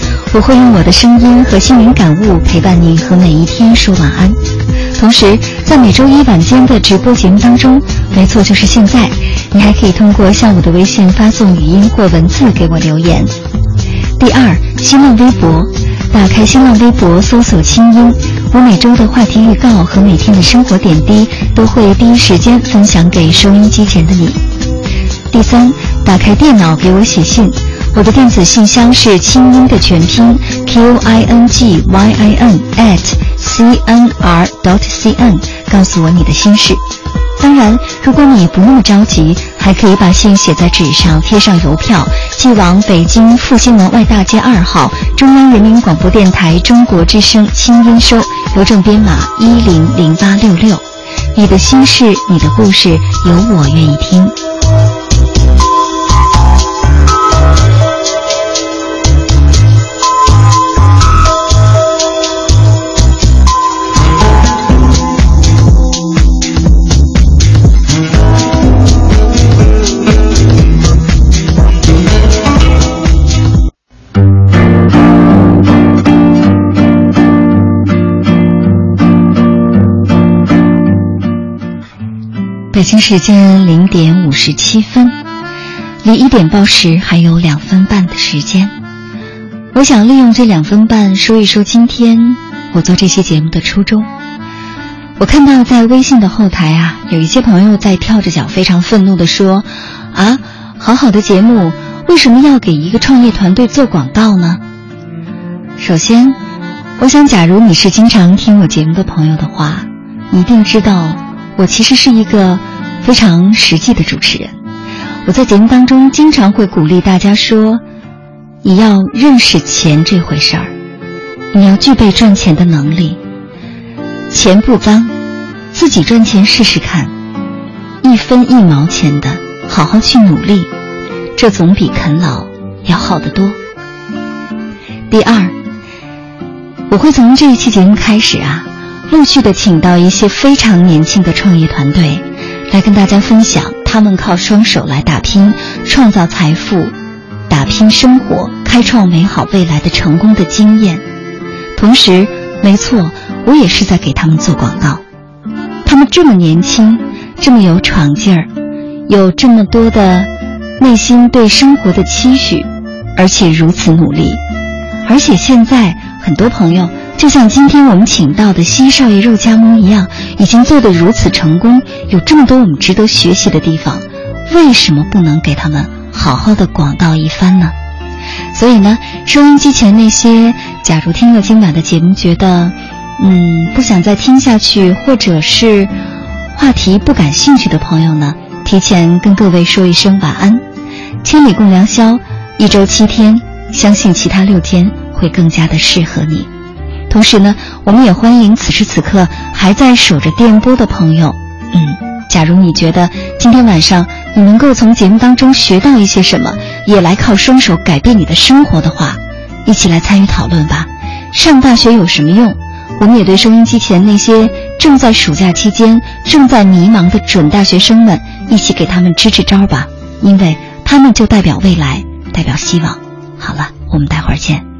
B: 我会用我的声音和心灵感悟陪伴你和每一天说晚安。同时，在每周一晚间的直播节目当中，没错，就是现在，你还可以通过向我的微信发送语音或文字给我留言。第二，新浪微博，打开新浪微博搜索“清音”，我每周的话题预告和每天的生活点滴都会第一时间分享给收音机前的你。第三，打开电脑给我写信。我的电子信箱是清音的全拼 q i n g y i n at c n r dot c n，告诉我你的心事。当然，如果你不那么着急，
A: 还可以把信写在纸上，贴上邮票，寄往北京复兴门外大街二号中央人民广播电台中国之声清音收，邮政编码一零零八六六。你的心事，你的故事，有我愿意听。北京时间零点五十七分，离一点报时还有两分半的时间。我想利用这两分半说一说今天我做这期节目的初衷。我看到在微信的后台啊，有一些朋友在跳着脚，非常愤怒地说：“啊，好好的节目，为什么要给一个创业团队做广告呢？”首先，我想，假如你是经常听我节目的朋友的话，一定知道，我其实是一个。非常实际的主持人，我在节目当中经常会鼓励大家说：“你要认识钱这回事儿，你要具备赚钱的能力。钱不脏，自己赚钱试试看，一分一毛钱的，好好去努力，这总比啃老要好得多。”第二，我会从这一期节目开始啊，陆续的请到一些非常年轻的创业团队。来跟大家分享他们靠双手来打拼、创造财富、打拼生活、开创美好未来的成功的经验。同时，没错，我也是在给他们做广告。他们这么年轻，这么有闯劲儿，有这么多的内心对生活的期许，而且如此努力，而且现在很多朋友。就像今天我们请到的西少爷肉夹馍一样，已经做得如此成功，有这么多我们值得学习的地方，为什么不能给他们好好的广告一番呢？所以呢，收音机前那些假如听了今晚的节目觉得，嗯，不想再听下去，或者是话题不感兴趣的朋友呢，提前跟各位说一声晚安。千里共良宵，一周七天，相信其他六天会更加的适合你。同时呢，我们也欢迎此时此刻还在守着电波的朋友。嗯，假如你觉得今天晚上你能够从节目当中学到一些什么，也来靠双手改变你的生活的话，一起来参与讨论吧。上大学有什么用？我们也对收音机前那些正在暑假期间正在迷茫的准大学生们，一起给他们支支招吧，因为他们就代表未来，代表希望。好了，我们待会儿见。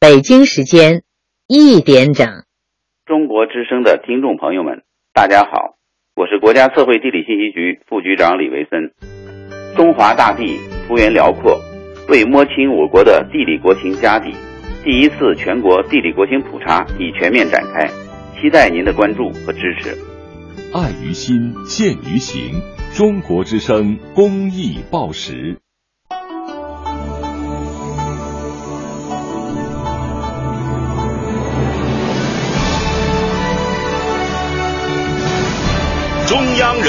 F: 北京时间一点整，
G: 中国之声的听众朋友们，大家好，我是国家测绘地理信息局副局长李维森。中华大地幅员辽阔，为摸清我国的地理国情家底，第一次全国地理国情普查已全面展开，期待您的关注和支持。
H: 爱于心，见于行，中国之声公益报时。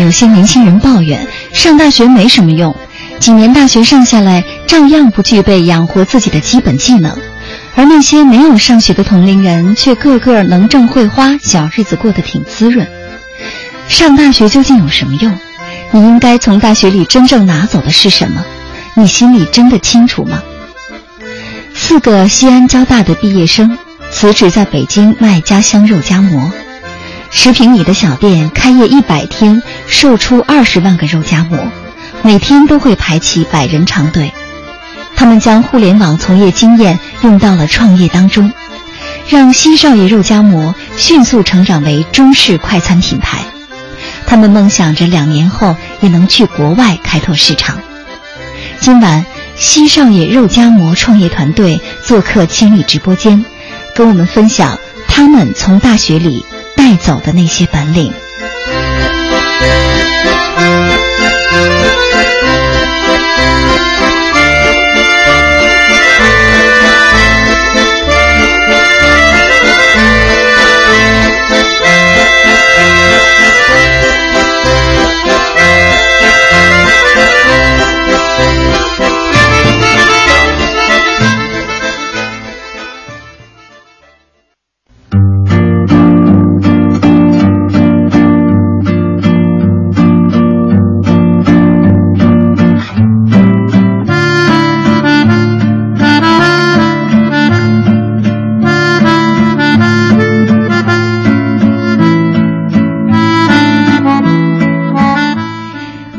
A: 有些年轻人抱怨上大学没什么用，几年大学上下来照样不具备养活自己的基本技能，而那些没有上学的同龄人却个个能挣会花，小日子过得挺滋润。上大学究竟有什么用？你应该从大学里真正拿走的是什么？你心里真的清楚吗？四个西安交大的毕业生辞职在北京卖家乡肉夹馍。十平米的小店，开业一百天，售出二十万个肉夹馍，每天都会排起百人长队。他们将互联网从业经验用到了创业当中，让西少爷肉夹馍迅速成长为中式快餐品牌。他们梦想着两年后也能去国外开拓市场。今晚，西少爷肉夹馍创业团队做客千里直播间，跟我们分享他们从大学里。带走的那些本领。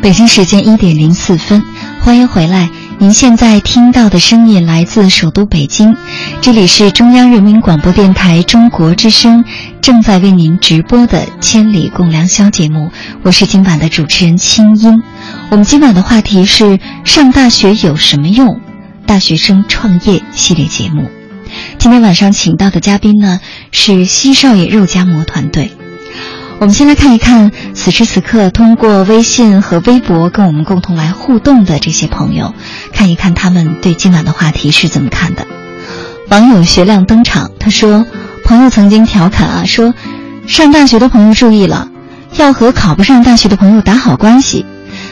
A: 北京时间一点零四分，欢迎回来。您现在听到的声音来自首都北京，这里是中央人民广播电台中国之声正在为您直播的《千里共良宵》节目。我是今晚的主持人清音。我们今晚的话题是上大学有什么用？大学生创业系列节目。今天晚上请到的嘉宾呢是西少爷肉夹馍团队。我们先来看一看此时此刻通过微信和微博跟我们共同来互动的这些朋友，看一看他们对今晚的话题是怎么看的。网友学亮登场，他说：“朋友曾经调侃啊，说上大学的朋友注意了，要和考不上大学的朋友打好关系，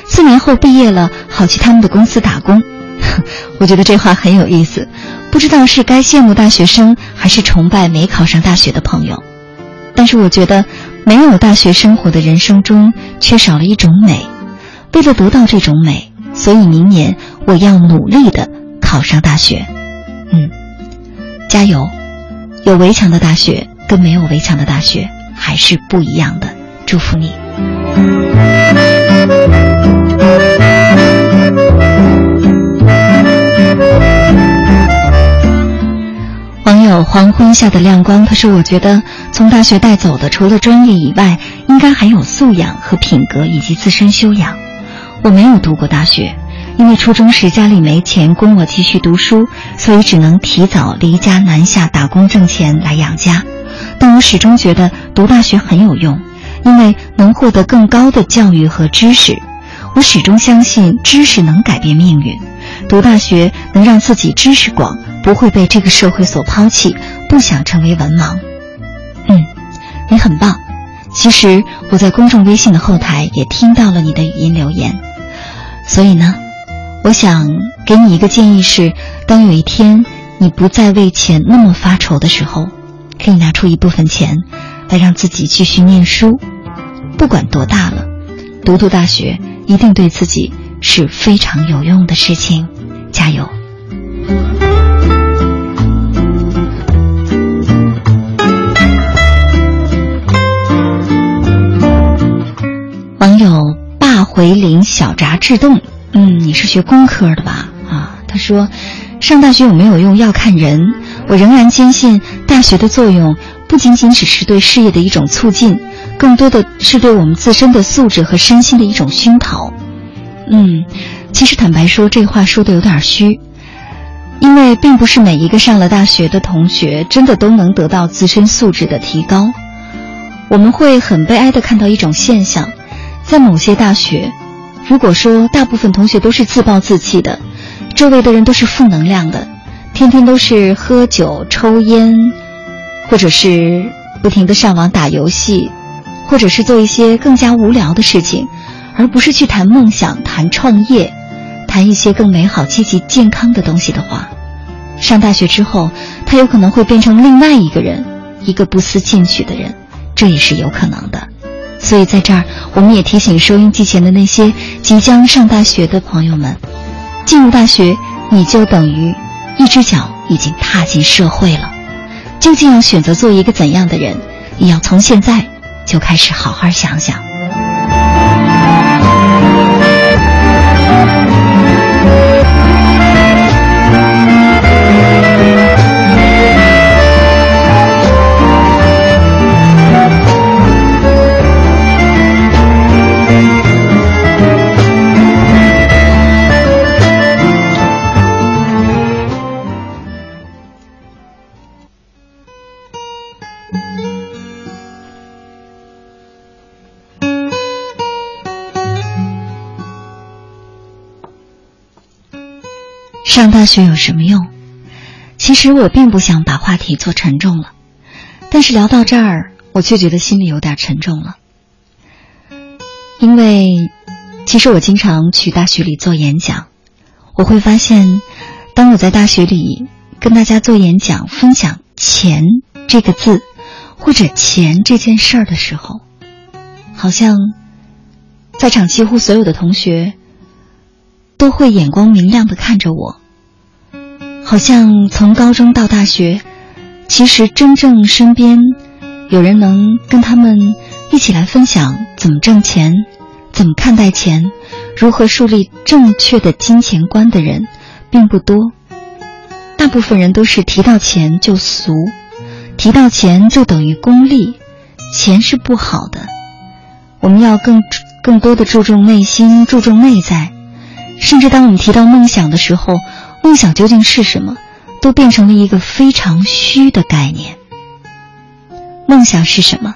A: 四年后毕业了好去他们的公司打工。<laughs> ”我觉得这话很有意思，不知道是该羡慕大学生，还是崇拜没考上大学的朋友。但是我觉得。没有大学生活的人生中，缺少了一种美。为了得到这种美，所以明年我要努力的考上大学。嗯，加油！有围墙的大学跟没有围墙的大学还是不一样的。祝福你。网友黄昏下的亮光，他说：“我觉得从大学带走的，除了专业以外，应该还有素养和品格以及自身修养。我没有读过大学，因为初中时家里没钱供我继续读书，所以只能提早离家南下打工挣钱来养家。但我始终觉得读大学很有用，因为能获得更高的教育和知识。我始终相信知识能改变命运，读大学能让自己知识广。”不会被这个社会所抛弃，不想成为文盲。嗯，你很棒。其实我在公众微信的后台也听到了你的语音留言，所以呢，我想给你一个建议是：当有一天你不再为钱那么发愁的时候，可以拿出一部分钱来让自己继续念书。不管多大了，读读大学一定对自己是非常有用的事情。加油！网友霸回林小闸制动，嗯，你是学工科的吧？啊，他说，上大学有没有用要看人。我仍然坚信大学的作用不仅仅只是对事业的一种促进，更多的是对我们自身的素质和身心的一种熏陶。嗯，其实坦白说，这话说的有点虚，因为并不是每一个上了大学的同学真的都能得到自身素质的提高。我们会很悲哀的看到一种现象，在某些大学，如果说大部分同学都是自暴自弃的，周围的人都是负能量的，天天都是喝酒、抽烟，或者是不停的上网打游戏，或者是做一些更加无聊的事情。而不是去谈梦想、谈创业、谈一些更美好、积极、健康的东西的话，上大学之后，他有可能会变成另外一个人，一个不思进取的人，这也是有可能的。所以在这儿，我们也提醒收音机前的那些即将上大学的朋友们：，进入大学，你就等于一只脚已经踏进社会了。究竟要选择做一个怎样的人，你要从现在就开始好好想想。大学有什么用？其实我并不想把话题做沉重了，但是聊到这儿，我却觉得心里有点沉重了。因为，其实我经常去大学里做演讲，我会发现，当我在大学里跟大家做演讲、分享“钱”这个字，或者“钱”这件事儿的时候，好像在场几乎所有的同学都会眼光明亮的看着我。好像从高中到大学，其实真正身边有人能跟他们一起来分享怎么挣钱、怎么看待钱、如何树立正确的金钱观的人，并不多。大部分人都是提到钱就俗，提到钱就等于功利，钱是不好的。我们要更更多的注重内心，注重内在。甚至当我们提到梦想的时候。梦想究竟是什么？都变成了一个非常虚的概念。梦想是什么？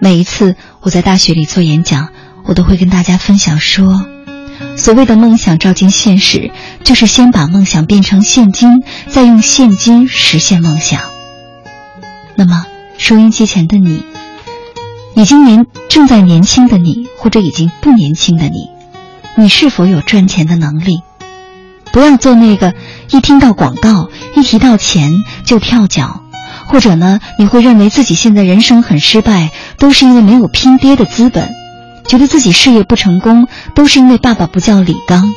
A: 每一次我在大学里做演讲，我都会跟大家分享说，所谓的梦想照进现实，就是先把梦想变成现金，再用现金实现梦想。那么，收音机前的你，已经年正在年轻的你，或者已经不年轻的你，你是否有赚钱的能力？不要做那个一听到广告、一提到钱就跳脚，或者呢，你会认为自己现在人生很失败，都是因为没有拼爹的资本，觉得自己事业不成功，都是因为爸爸不叫李刚，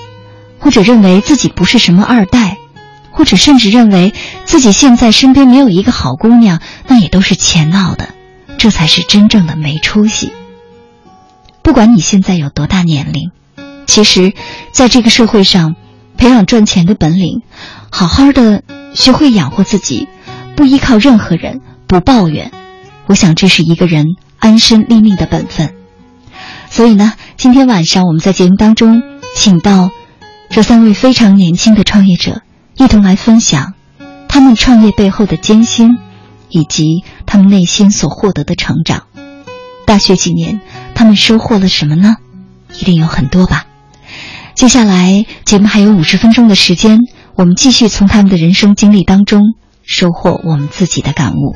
A: 或者认为自己不是什么二代，或者甚至认为自己现在身边没有一个好姑娘，那也都是钱闹的，这才是真正的没出息。不管你现在有多大年龄，其实，在这个社会上。培养赚钱的本领，好好的学会养活自己，不依靠任何人，不抱怨。我想这是一个人安身立命的本分。所以呢，今天晚上我们在节目当中请到这三位非常年轻的创业者，一同来分享他们创业背后的艰辛，以及他们内心所获得的成长。大学几年，他们收获了什么呢？一定有很多吧。接下来节目还有五十分钟的时间，我们继续从他们的人生经历当中收获我们自己的感悟。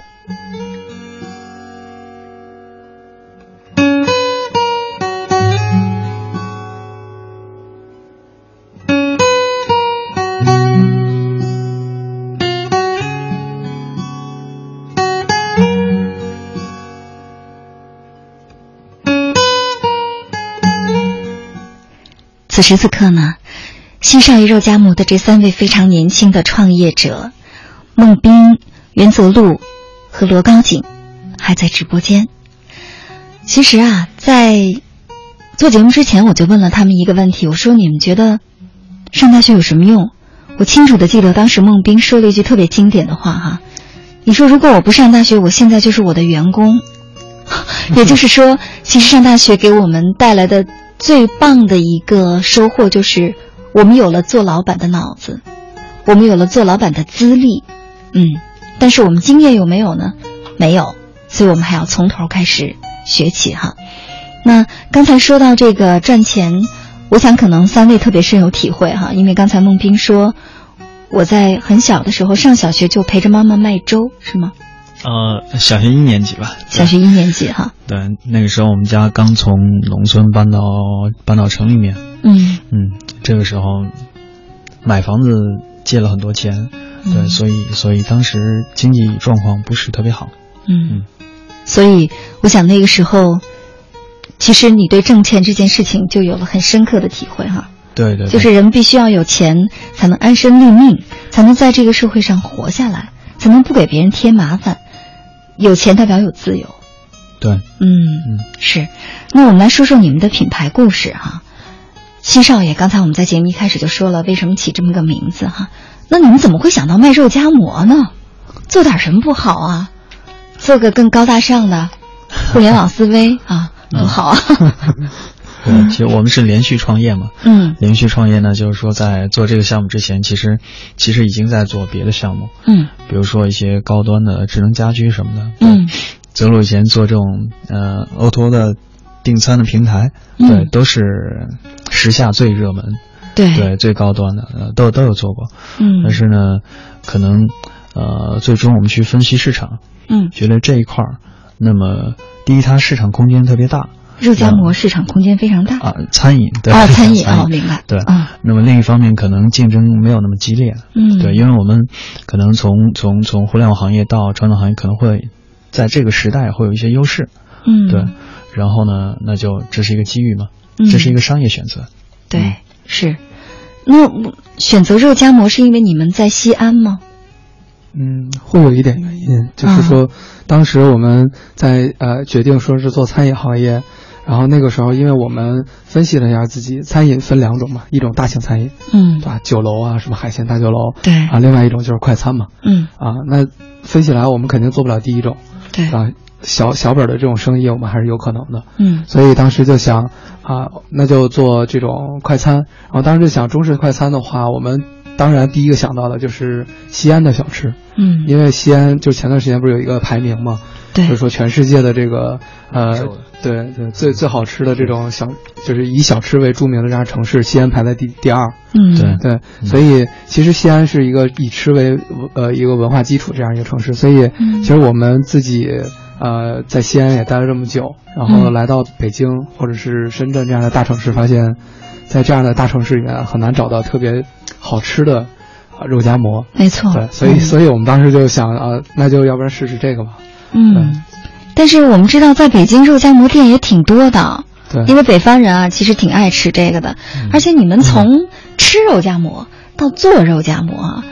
A: 此时此刻呢，新少爷肉夹馍的这三位非常年轻的创业者，孟斌、袁泽路和罗高景，还在直播间。其实啊，在做节目之前，我就问了他们一个问题：我说你们觉得上大学有什么用？我清楚的记得当时孟斌说了一句特别经典的话哈，你说如果我不上大学，我现在就是我的员工。<laughs> 也就是说，其实上大学给我们带来的最棒的一个收获，就是我们有了做老板的脑子，我们有了做老板的资历，嗯，但是我们经验有没有呢？没有，所以我们还要从头开始学起哈。那刚才说到这个赚钱，我想可能三位特别深有体会哈，因为刚才孟斌说。我在很小的时候上小学就陪着妈妈卖粥，是吗？
C: 呃，小学一年级吧。
A: 小学一年级哈。
C: 对，那个时候我们家刚从农村搬到搬到城里面。
A: 嗯
C: 嗯，这个时候买房子借了很多钱，对，所以所以当时经济状况不是特别好。
A: 嗯嗯，所以我想那个时候，其实你对挣钱这件事情就有了很深刻的体会哈。
C: 对对，
A: 就是人必须要有钱，才能安身立命，才能在这个社会上活下来，才能不给别人添麻烦。有钱代表有自由。
C: 对，
A: 嗯嗯是。那我们来说说你们的品牌故事哈。七少爷，刚才我们在节目一开始就说了，为什么起这么个名字哈？那你们怎么会想到卖肉夹馍呢？做点什么不好啊？做个更高大上的互联网思维啊，多好啊！<laughs>
C: 对，其实我们是连续创业嘛。
A: 嗯，
C: 连续创业呢，就是说在做这个项目之前，其实其实已经在做别的项目。
A: 嗯，
C: 比如说一些高端的智能家居什么的。
A: 嗯，
C: 泽鲁以前做这种呃 O to 的订餐的平台，对，都是时下最热门，
A: 对
C: 对最高端的，呃，都都有做过。
A: 嗯，
C: 但是呢，可能呃，最终我们去分析市场，
A: 嗯，
C: 觉得这一块儿，那么第一，它市场空间特别大。
A: 肉夹馍市场空间非常大
C: 啊，餐饮对
A: 啊，
C: 餐
A: 饮啊，明白
C: 对啊。那么另一方面，可能竞争没有那么激烈，
A: 嗯，
C: 对，因为我们可能从从从互联网行业到传统行业，可能会在这个时代会有一些优势，
A: 嗯，
C: 对。然后呢，那就这是一个机遇嘛，这是一个商业选择，
A: 对，是。那选择肉夹馍是因为你们在西安吗？
D: 嗯，会有一点原因，就是说，当时我们在呃决定说是做餐饮行业。然后那个时候，因为我们分析了一下自己，餐饮分两种嘛，一种大型餐饮，
A: 嗯，
D: 对吧？酒楼啊，什么海鲜大酒楼，
A: 对。
D: 啊，另外一种就是快餐嘛，
A: 嗯，
D: 啊，那分析来，我们肯定做不了第一种，
A: 对。
D: 啊，小小本的这种生意，我们还是有可能的，
A: 嗯，
D: 所以当时就想啊，那就做这种快餐。然后当时就想中式快餐的话，我们当然第一个想到的就是西安的小吃，
A: 嗯，
D: 因为西安就前段时间不是有一个排名嘛，
A: 对，
D: 就是说全世界的这个呃。对对，最最好吃的这种小，就是以小吃为著名的这样城市，西安排在第第二。
A: 嗯，
C: 对
D: 对，所以其实西安是一个以吃为呃一个文化基础这样一个城市，所以其实我们自己呃在西安也待了这么久，然后来到北京或者是深圳这样的大城市，发现，在这样的大城市里面很难找到特别好吃的肉夹馍。
A: 没错，
D: 对，所以所以我们当时就想啊，那就要不然试试这个吧。
A: 嗯。但是我们知道，在北京肉夹馍店也挺多的，
D: 对，
A: 因为北方人啊，其实挺爱吃这个的。而且你们从吃肉夹馍到做肉夹馍啊，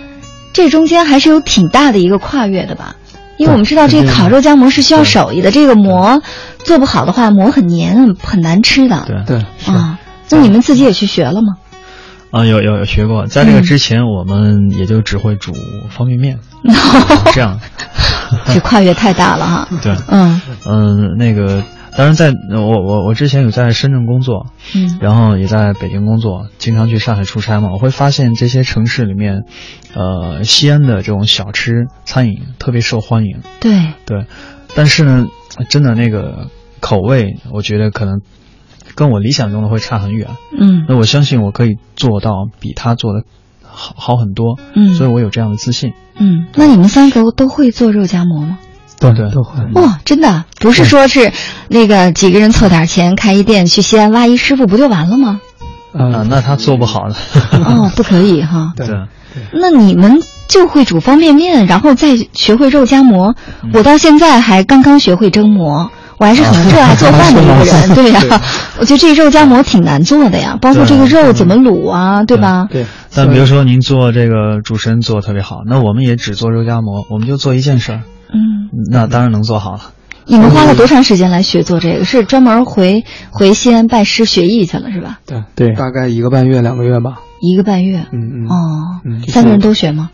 A: 这中间还是有挺大的一个跨越的吧？因为我们知道，这个烤肉夹馍是需要手艺的，这个馍做不好的话，馍很黏，很难吃的。
C: 对
D: 对
A: 啊，那你们自己也去学了吗？
C: 啊，有有有学过，在这个之前，我们也就只会煮方便面，<laughs> 这样。<laughs>
A: 这跨越太大了哈。
C: 对，
A: 嗯
C: 嗯，那个，当然，在我我我之前有在深圳工作，
A: 嗯，
C: 然后也在北京工作，经常去上海出差嘛，我会发现这些城市里面，呃，西安的这种小吃餐饮特别受欢迎。
A: 对
C: 对，但是呢，真的那个口味，我觉得可能跟我理想中的会差很远。
A: 嗯，
C: 那我相信我可以做到比他做的。好好很多，
A: 嗯，
C: 所以我有这样的自信，
A: 嗯。那你们三个都会做肉夹馍吗？
D: 对对都会。
A: 哇，真的不是说是那个几个人凑点钱开一店，去西安挖一师傅不就完了吗？
C: 啊，那他做不好的。
A: 哦，不可以哈。<laughs>
C: 对。
A: 那你们就会煮方便面，然后再学会肉夹馍。我到现在还刚刚学会蒸馍。我还是很热爱做饭的一个人，对呀。<laughs> 我觉得这肉夹馍挺难做的呀，包括这个肉怎么卤啊，
C: 对
A: 吧？
D: 对。
C: 但比如说您做这个主持人做的特别好，那我们也只做肉夹馍，我们就做一件事儿。
A: 嗯。
C: 那当然能做好了。
A: 你们花了多长时间来学做这个？是专门回回西安拜师学艺去了，是吧？
D: 对对，大概一个半月两个月吧。
A: 一个半月。
D: 嗯嗯。
A: 哦。三个人都学吗？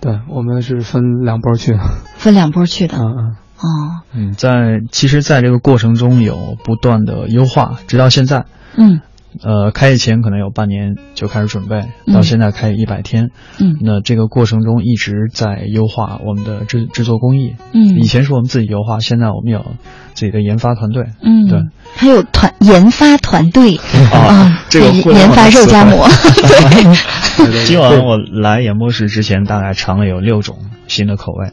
D: 对，我们是分两波去的。
A: 分两波去的。
D: 嗯嗯。
A: 哦。
C: 嗯，在其实，在这个过程中有不断的优化，直到现在。
A: 嗯。
C: 呃，开业前可能有半年就开始准备，到现在开业一百天。
A: 嗯。
C: 那这个过程中一直在优化我们的制制作工艺。
A: 嗯。
C: 以前是我们自己优化，现在我们有自己的研发团队。
A: 嗯。
C: 对。
A: 还有团研发团队
C: 啊，
A: 这个研发肉夹馍。<laughs>
C: 对。今晚我来演播室之前，大概尝了有六种新的口味。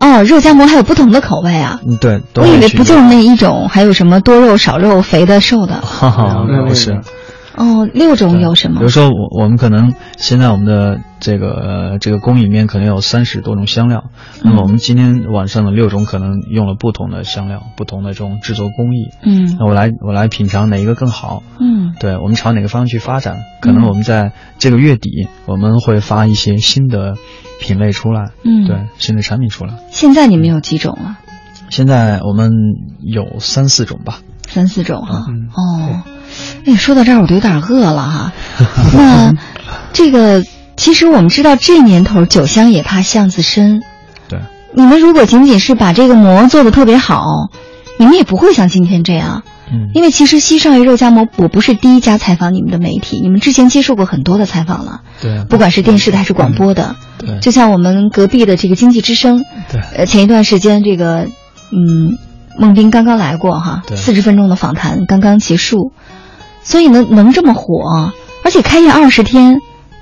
A: 哦，肉夹馍还有不同的口味啊！
C: 嗯，对，
A: 我以为不就是那一种，还有什么多肉、少肉、肥的、瘦的？
C: 哈哈，不是。
A: 哦，六种有什么？
C: 比如说，我我们可能现在我们的这个这个工艺里面可能有三十多种香料，那么我们今天晚上的六种可能用了不同的香料，不同的这种制作工艺。
A: 嗯，
C: 那我来我来品尝哪一个更好？
A: 嗯，
C: 对，我们朝哪个方向去发展？可能我们在这个月底我们会发一些新的品类出来。
A: 嗯，
C: 对，新的产品出来。
A: 现在你们有几种了？
C: 现在我们有三四种吧。
A: 三四种哈。
C: 嗯、
A: 哦。哎，说到这儿我都有点饿了哈。那 <laughs> 这个其实我们知道，这年头酒香也怕巷子深。
C: 对。
A: 你们如果仅仅是把这个馍做的特别好，你们也不会像今天这样。
C: 嗯。
A: 因为其实西少爷肉夹馍，我不是第一家采访你们的媒体，你们之前接受过很多的采访了。
C: 对。
A: 不管是电视的还是广播的。
C: 对。
A: 就像我们隔壁的这个经济之声。
C: 对。
A: 呃，前一段时间这个，嗯，孟斌刚刚来过哈，四十分钟的访谈刚刚结束。所以能能这么火，而且开业二十天，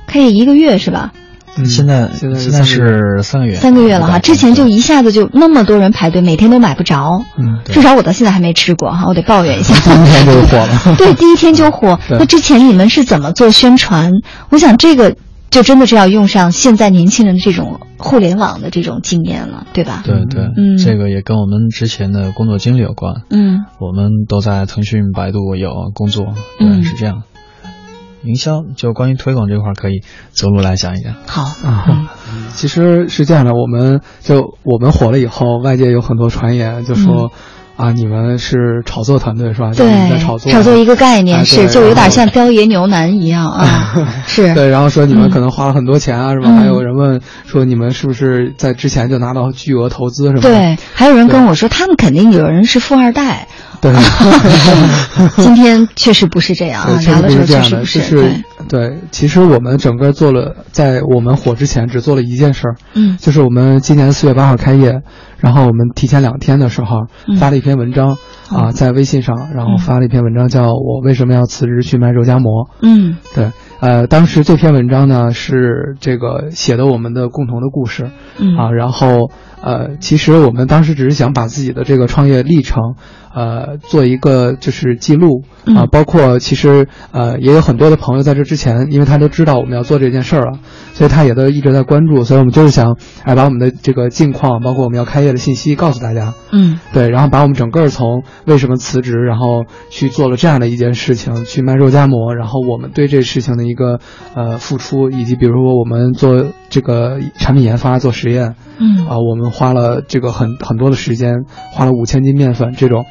A: 开业一个月是吧？
C: 嗯，现在
D: 现在
C: 现在是三个月，
A: 三个月了哈。之前就一下子就那么多人排队，每天都买不着。
C: 嗯，
A: 至少我到现在还没吃过哈，我得抱怨一下。<laughs>
D: 第一天就火了。<laughs>
A: 对，第一天就火。那之前你们是怎么做宣传？我想这个就真的是要用上现在年轻人的这种互联网的这种经验了，对吧？
C: 对对，
A: 嗯，
C: 这个也跟我们之前的工作经历有关。
A: 嗯，
C: 我们都在腾讯、百度有工作，
A: 嗯，
C: 是这样。营销就关于推广这块，可以走路来讲一讲。
A: 好
D: 啊，其实是这样的，我们就我们火了以后，外界有很多传言，就说啊，你们是炒作团队是吧？
A: 对，
D: 在炒作，
A: 炒作一个概念是，就有点像雕爷牛腩一样啊。<laughs> 是
D: 对，然后说你们可能花了很多钱啊，是吧？还有人问说你们是不是在之前就拿到巨额投资，是吧？
A: 对，还有人跟我说，他们肯定有人是富二代。
D: 对，<laughs>
A: 今天确实不是这样啊，聊的时候确实
D: 不是。对，其实我们整个做了，在我们火之前只做了一件事儿，
A: 嗯，
D: 就是我们今年四月八号开业，然后我们提前两天的时候发了一篇文章啊，在微信上，然后发了一篇文章，叫我为什么要辞职去卖肉夹馍。
A: 嗯，
D: 对，呃，当时这篇文章呢是这个写的我们的共同的故事，
A: 嗯
D: 啊，然后呃，其实我们当时只是想把自己的这个创业历程。呃，做一个就是记录啊，包括其实呃也有很多的朋友在这之前，因为他都知道我们要做这件事儿了，所以他也都一直在关注，所以我们就是想哎把我们的这个近况，包括我们要开业的信息告诉大家，
A: 嗯，
D: 对，然后把我们整个从为什么辞职，然后去做了这样的一件事情，去卖肉夹馍，然后我们对这事情的一个呃付出，以及比如说我们做这个产品研发、做实验，
A: 嗯。
D: 啊，我们花了这个很很多的时间，花了五千斤面粉这种。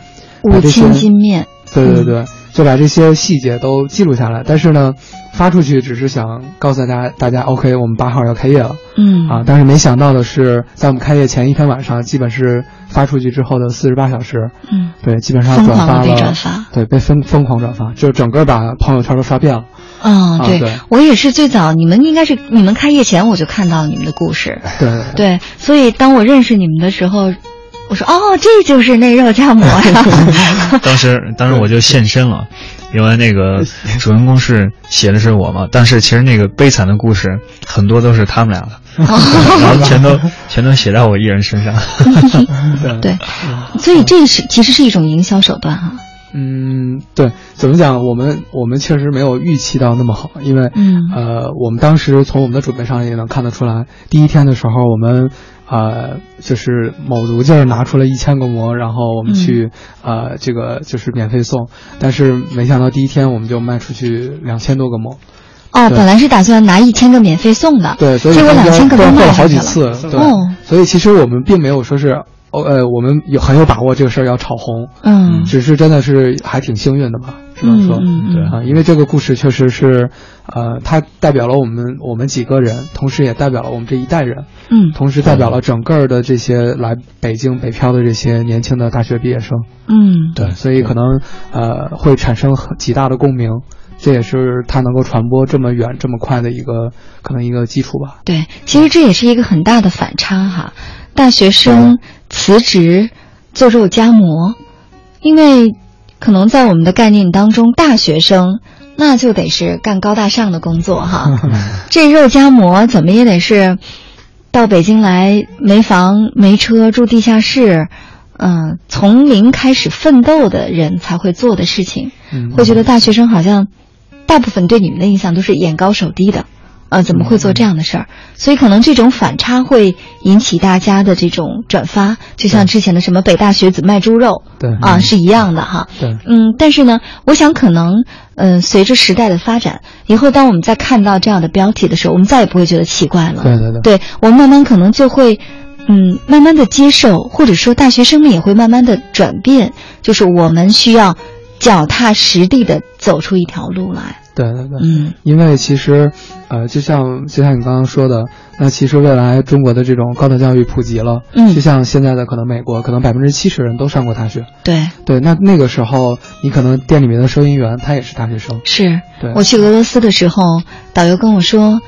A: 五千斤面，
D: 对对对，就把这些细节都记录下来。但是呢，发出去只是想告诉大家，大家 OK，我们八号要开业了，
A: 嗯
D: 啊，但是没想到的是，在我们开业前一天晚上，基本是发出去之后的四十八小时，
A: 嗯，
D: 对，基本上转发
A: 了，转发，
D: 对，被疯疯狂转发，就整个把朋友圈都刷遍了。
A: 啊，
D: 对
A: 我也是最早，你们应该是你们开业前我就看到你们的故事，
D: 对
A: 对，所以当我认识你们的时候。我说哦，这就是那肉夹馍呀！<laughs>
C: 当时，当时我就现身了，因为那个主人公是写的是我嘛，但是其实那个悲惨的故事很多都是他们俩的，<laughs> 然后全都全都写在我一人身上。<laughs>
A: 对，所以这是其实是一种营销手段哈。
D: 嗯，对，怎么讲？我们我们确实没有预期到那么好，因为
A: 嗯
D: 呃，我们当时从我们的准备上也能看得出来，第一天的时候我们。呃，就是卯足劲儿拿出了一千个馍，然后我们去，呃，这个就是免费送，但是没想到第一天我们就卖出去两千多个馍。
A: 哦，本来是打算拿一千个免费送的，
D: 对，所以
A: 结果两千个都卖
D: 了好几次，对，
A: 哦，
D: 所以其实我们并没有说是，哦呃，我们有很有把握这个事儿要炒红，
A: 嗯，
D: 只是真的是还挺幸运的吧。只能说，
A: 嗯
C: 对。
D: 啊，因为这个故事确实是，呃，它代表了我们我们几个人，同时也代表了我们这一代人，
A: 嗯。
D: 同时代表了整个的这些来北京北漂的这些年轻的大学毕业生，
A: 嗯，
C: 对，
D: 所以可能呃会产生很极大的共鸣，这也是它能够传播这么远这么快的一个可能一个基础吧。
A: 对，其实这也是一个很大的反差哈。大学生辞职做肉夹馍，因为可能在我们的概念当中，大学生那就得是干高大上的工作哈。<laughs> 这肉夹馍怎么也得是到北京来，没房没车，住地下室，嗯、从零开始奋斗的人才会做的事情。
D: 嗯，
A: 会觉得大学生好像大部分对你们的印象都是眼高手低的，呃，怎么会做这样的事儿？所以可能这种反差会引起大家的这种转发，就像之前的什么北大学子卖猪肉
D: 对
A: 啊是一样的哈。
D: 对，
A: 嗯，但是呢，我想可能，嗯、随着时代的发展，以后当我们在看到这样的标题的时候，我们再也不会觉得奇怪了。
D: 对对对
A: 对我们慢慢可能就会，嗯，慢慢的接受，或者说大学生们也会慢慢的转变，就是我们需要脚踏实地的走出一条路来。
D: 对对对，
A: 嗯。
D: 因为其实，呃，就像就像你刚刚说的，那其实未来中国的这种高等教育普及了，
A: 嗯。
D: 就像现在的可能美国，可能百分之七十人都上过大学，
A: 对，
D: 对，那那个时候你可能店里面的收银员他也是大学生，
A: 是。
D: 对。
A: 我去俄罗斯的时候，导游跟我说。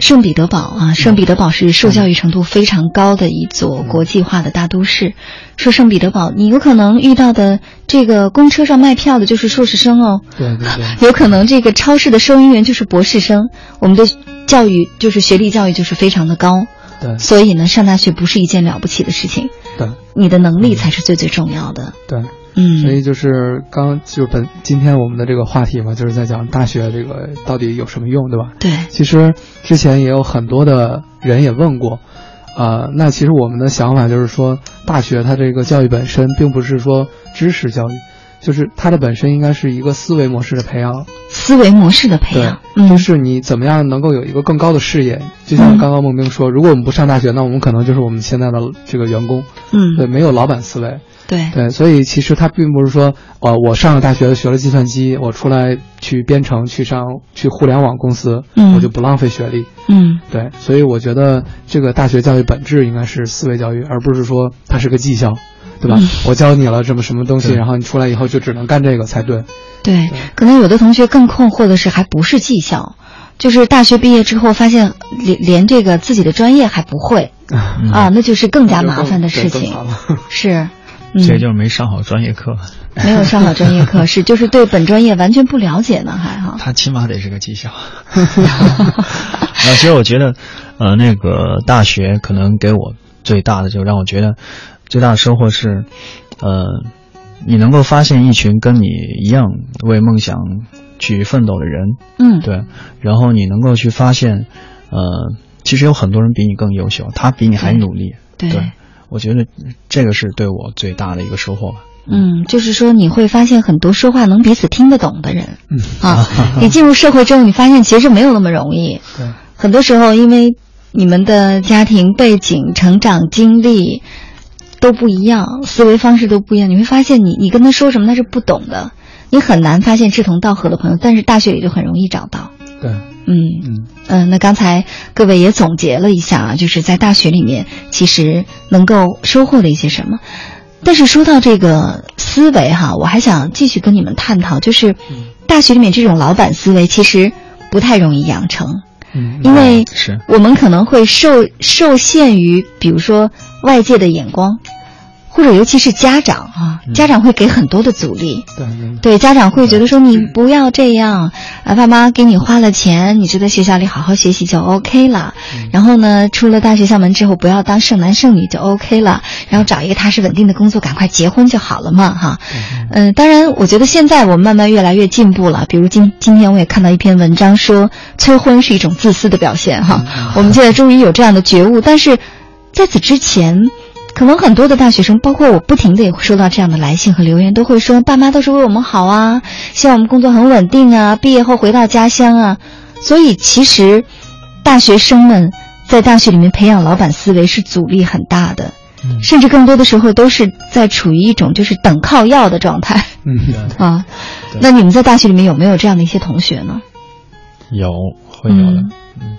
A: 圣彼得堡啊，圣彼得堡是受教育程度非常高的一座国际化的大都市。说圣彼得堡，你有可能遇到的这个公车上卖票的就是硕士生哦，
D: 对对对，<laughs>
A: 有可能这个超市的收银员就是博士生。我们的教育就是学历教育就是非常的高，
D: 对。
A: 所以呢，上大学不是一件了不起的事情，
D: 对。
A: 你的能力才是最最重要的。
D: 对，
A: 嗯，
D: 所以就是刚就本今天我们的这个话题嘛，就是在讲大学这个到底有什么用，对吧？
A: 对，
D: 其实之前也有很多的人也问过，啊、那其实我们的想法就是说，大学它这个教育本身并不是说知识教育，就是它的本身应该是一个思维模式的培养，
A: 思维模式的培
D: 对
A: 养，，
D: 就
A: 嗯，
D: 是你怎么样能够有一个更高的视野。就像刚刚孟冰说，如果我们不上大学，那我们可能就是我们现在的这个员工，
A: 嗯，
D: 对，没有老板思维。
A: 对，
D: 对，所以其实它并不是说，呃，我上了大学学了计算机，我出来去编程，去上去互联网公司，
A: 嗯。
D: 我就不浪费学历。
A: 嗯。
D: 对，所以我觉得这个大学教育本质应该是思维教育，而不是说它是个技校，对吧？
A: 嗯。
D: 我教你了这么什么东西，然后你出来以后就只能干这个才对。
A: 对。
D: 对，
A: 可能有的同学更困惑的是，还不是技校，就是大学毕业之后发现连连这个自己的专业还不会。
C: 嗯 <laughs>
A: 啊，那就是更加麻烦的事情。是，嗯，
C: 这就是没上好专业课，
A: 没有上好专业课，<laughs> 是就是对本专业完全不了解呢，还哈。
C: 他起码得是个技校。啊，<laughs> 其实我觉得，呃，那个大学可能给我最大的，就让我觉得最大的收获是，呃，你能够发现一群跟你一样为梦想去奋斗的人，
A: 嗯，
C: 对，然后你能够去发现，呃，其实有很多人比你更优秀，他比你还努力，
A: 对。
C: 对，我觉得这个是对我最大的一个收获吧。
A: 嗯，就是说你会发现很多说话能彼此听得懂的人，
D: 嗯
A: 啊，你进入社会之后，你发现其实没有那么容易。
D: 对，
A: 很多时候因为你们的家庭背景、成长经历都不一样，思维方式都不一样，你会发现你你跟他说什么他是不懂的，你很难发现志同道合的朋友，但是大学里就很容易找到。
D: 对，
A: 嗯。
D: 嗯，
A: 嗯，那刚才各位也总结了一下啊，就是在大学里面其实能够收获的一些什么。但是说到这个思维哈，我还想继续跟你们探讨，就是大学里面这种老板思维其实不太容易养成，
D: 嗯，
A: 因为
C: 是。
A: 我们可能会受受限于，比如说外界的眼光，或者尤其是家长啊，家长会给很多的阻力。
D: 对
A: 家长会觉得说你不要这样，啊，爸妈给你花了钱，你就在学校里好好学习就 OK 了。然后呢，出了大学校门之后，不要当剩男剩女就 OK 了，然后找一个踏实稳定的工作，赶快结婚就好了嘛，哈。嗯、当然，我觉得现在我们慢慢越来越进步了。比如今今天我也看到一篇文章说，催婚是一种自私的表现，哈。我们现在终于有这样的觉悟，但是在此之前。可能很多的大学生，包括我，不停的也会收到这样的来信和留言，都会说爸妈都是为我们好啊，希望我们工作很稳定啊，毕业后回到家乡啊。所以其实，大学生们在大学里面培养老板思维是阻力很大的，甚至更多的时候都是在处于一种就是等靠要的状态。
D: 嗯 <laughs>
A: 啊，那你们在大学里面有没有这样的一些同学呢？
C: 有，会有的。
D: 嗯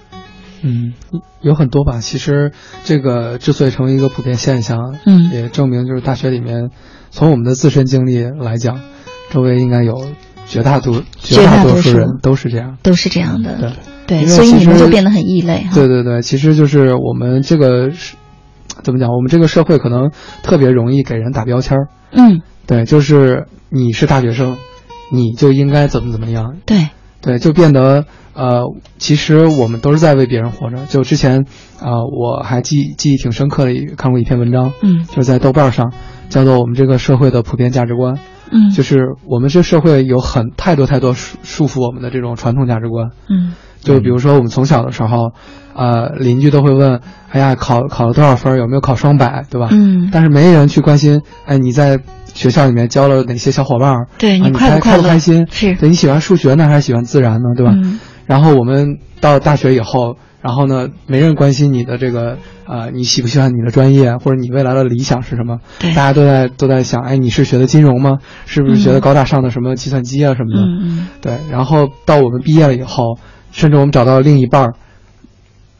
D: 嗯，有很多吧。其实这个之所以成为一个普遍现象，
A: 嗯，
D: 也证明就是大学里面，从我们的自身经历来讲，周围应该有绝大多
A: 绝
D: 大
A: 多数
D: 人都是这样，
A: 都是这样的。
D: 对
A: 对，所以你们就变得很异类。
D: 对对对，其实就是我们这个是怎么讲？我们这个社会可能特别容易给人打标签儿。
A: 嗯，
D: 对，就是你是大学生，你就应该怎么怎么样。
A: 对
D: 对，就变得呃，其实我们都是在为别人活着。就之前啊、呃，我还记记忆挺深刻的，看过一篇文章，
A: 嗯，
D: 就是在豆瓣上，叫做《我们这个社会的普遍价值观》。
A: 嗯，
D: 就是我们这社会有很太多太多束束缚我们的这种传统价值观。
A: 嗯，
D: 就比如说我们从小的时候，呃，邻居都会问，哎呀，考考了多少分？有没有考双百？对吧？
A: 嗯，
D: 但是没人去关心，哎，你在学校里面交了哪些小伙伴？
A: 对
D: 你
A: 快不
D: 开
A: 不
D: 开心？
A: 是，
D: 对你喜欢数学呢，还是喜欢自然呢？对吧？
A: 嗯。
D: 然后我们到大学以后，然后呢，没人关心你的这个啊、呃，你喜不喜欢你的专业，或者你未来的理想是什么？
A: 对，
D: 大家都在都在想，哎，你是学的金融吗？是不是学的高大上的什么计算机啊什么的？
A: 嗯嗯。
D: 对，然后到我们毕业了以后，甚至我们找到另一半儿，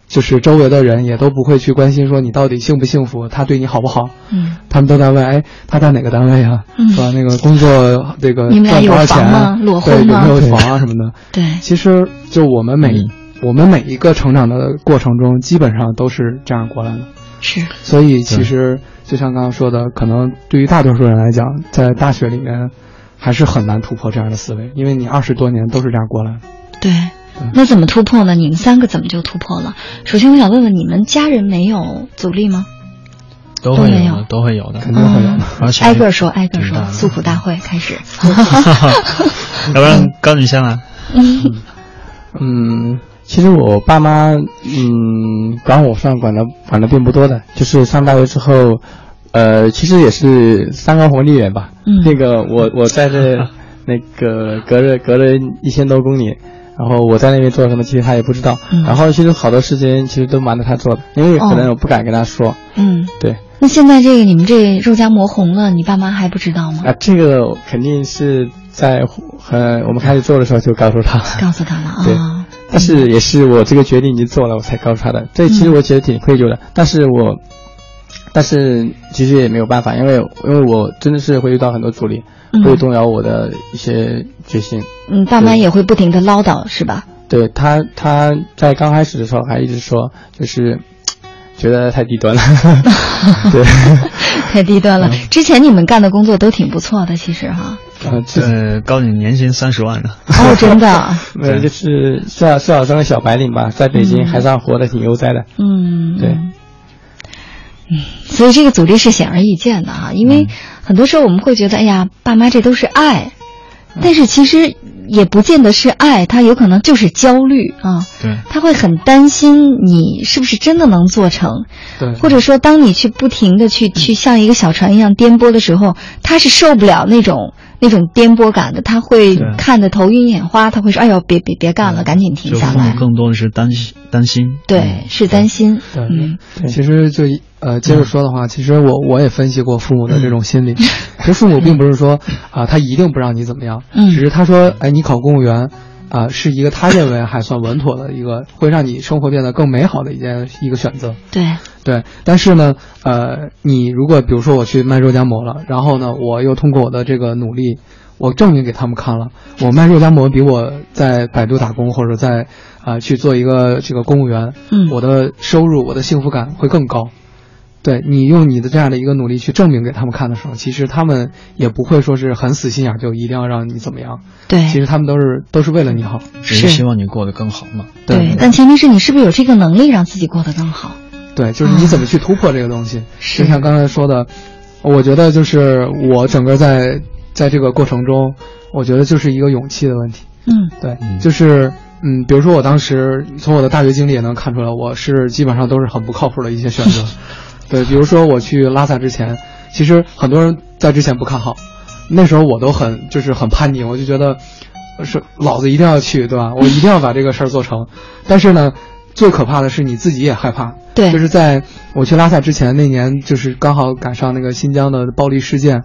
D: 就是周围的人也都不会去关心说你到底幸不幸福，他对你好不好？
A: 嗯，
D: 他们都在问，哎，他在哪个单位啊？
A: 嗯，
D: 是吧？那个工作这个赚多少钱
A: 啊？裸
D: 对，
A: 婚吗？
D: 有没有房啊什么的？
A: 对，
D: 其实就我们每、
C: 嗯、
D: 我们每一个成长的过程中，基本上都是这样过来的。
A: 是，
D: 所以其实就像刚刚说的，可能对于大多数人来讲，在大学里面还是很难突破这样的思维，因为你二十多年都是这样过来的。
A: 对。那怎么突破呢？你们三个怎么就突破了？首先，我想问问你们家人没有阻力吗？
C: 都
A: 会
C: 有，都会有的，
D: 肯定会有的。
C: 而且
A: 挨个说，挨个说，诉苦大会开始。<laughs>
C: 要不然高女先来。
A: 嗯
E: 嗯，其实我爸妈嗯管我算管的管的并不多的，就是上大学之后，呃，其实也是三个红利人吧。
A: 嗯。
E: 那个我我在这那个隔着隔着一千多公里。然后我在那边做什么，其实他也不知道。
A: 嗯、
E: 然后其实好多事情其实都瞒着他做的，因为可能我不敢跟他说。
A: 嗯，
E: 对。
A: 那现在这个你们这肉夹馍红了，你爸妈还不知道吗？
E: 啊，这个肯定是在呃我们开始做的时候就告诉他。
A: 告诉他了啊。
E: 对。但是也是我这个决定已经做了，我才告诉他的。这其实我觉得挺愧疚的，但是我，但是其实也没有办法，因为因为我真的是会遇到很多阻力。会动摇我的一些决心。
A: 嗯，爸妈也会不停的唠叨，是吧？
E: 对他，他在刚开始的时候还一直说，就是 <tsk> 觉得太低端了。<laughs> 对，<laughs>
A: 太低端了。之前你们干的工作都挺不错的，其实哈。
C: 呃，这高你年薪三十万呢。
A: 哦，<laughs> 真的。
E: 没有，就是小小生小白领吧，在北京还算活得挺悠哉的。
A: 嗯，
E: 对。
A: 嗯，所以这个阻力是显而易见的啊，因为很多时候我们会觉得，哎呀，爸妈这都是爱，但是其实也不见得是爱，他有可能就是焦虑啊。
C: 对，
A: 他会很担心你是不是真的能做成，
D: 对，
A: 或者说当你去不停的去去像一个小船一样颠簸的时候，他是受不了那种那种颠簸感的，他会看得头晕眼花，他会说，哎呦，别别别干了，赶紧停下来。
C: 更多的是担心担心，
A: 对，是担心。
D: 对，
A: 嗯，
D: 其实就。呃，接着说的话，其实我我也分析过父母的这种心理。其实父母并不是说啊，他一定不让你怎么样，
A: 嗯，
D: 只是他说，哎，你考公务员，啊，是一个他认为还算稳妥的一个，会让你生活变得更美好的一件一个选择。
A: 对
D: 对，但是呢，呃，你如果比如说我去卖肉夹馍了，然后呢，我又通过我的这个努力，我证明给他们看了，我卖肉夹馍比我在百度打工或者在啊、呃、去做一个这个公务员，
A: 嗯，
D: 我的收入、我的幸福感会更高。对你用你的这样的一个努力去证明给他们看的时候，其实他们也不会说是很死心眼，就一定要让你怎么样。
A: 对，
D: 其实他们都是都是为了你好，
C: 只是希望你过得更好嘛。
D: 对，
A: 对但前提是你是不是有这个能力让自己过得更好？
D: 对，就是你怎么去突破这个东西。
A: 啊、
D: 就像刚才说的，我觉得就是我整个在在这个过程中，我觉得就是一个勇气的问题。
A: 嗯，
D: 对，就是。嗯，比如说我当时从我的大学经历也能看出来，我是基本上都是很不靠谱的一些选择。<laughs> 对，比如说我去拉萨之前，其实很多人在之前不看好，那时候我都很就是很叛逆，我就觉得是老子一定要去，对吧？我一定要把这个事儿做成。但是呢，最可怕的是你自己也害怕。
A: 对，
D: 就是在我去拉萨之前那年，就是刚好赶上那个新疆的暴力事件。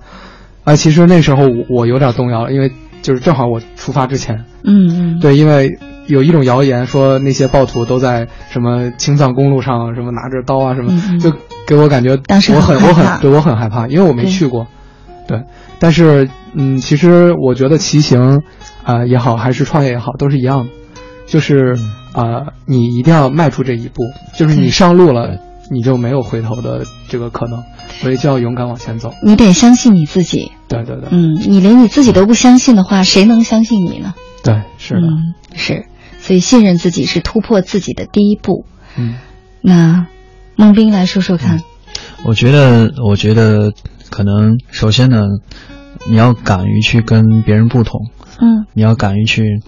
D: 啊，其实那时候我我有点动摇了，因为就是正好我出发之前，
A: 嗯嗯，
D: 对，因为有一种谣言说那些暴徒都在什么青藏公路上，什么拿着刀啊什么，就给我感觉我很我很对我很害怕，因为我没去过，对，但是嗯，其实我觉得骑行啊也好，还是创业也好，都是一样的，就是啊，你一定要迈出这一步，就是你上路了。你就没有回头的这个可能，所以就要勇敢往前走。
A: 你得相信你自己。
D: 对对对。
A: 嗯，你连你自己都不相信的话，谁能相信你呢？
D: 对，是的。
A: 嗯，是。所以信任自己是突破自己的第一步。
D: 嗯。
A: 那，孟斌来说说看。
C: 我觉得，我觉得可能首先呢，你要敢于去跟别人不同。
A: 嗯。
C: 你要敢于去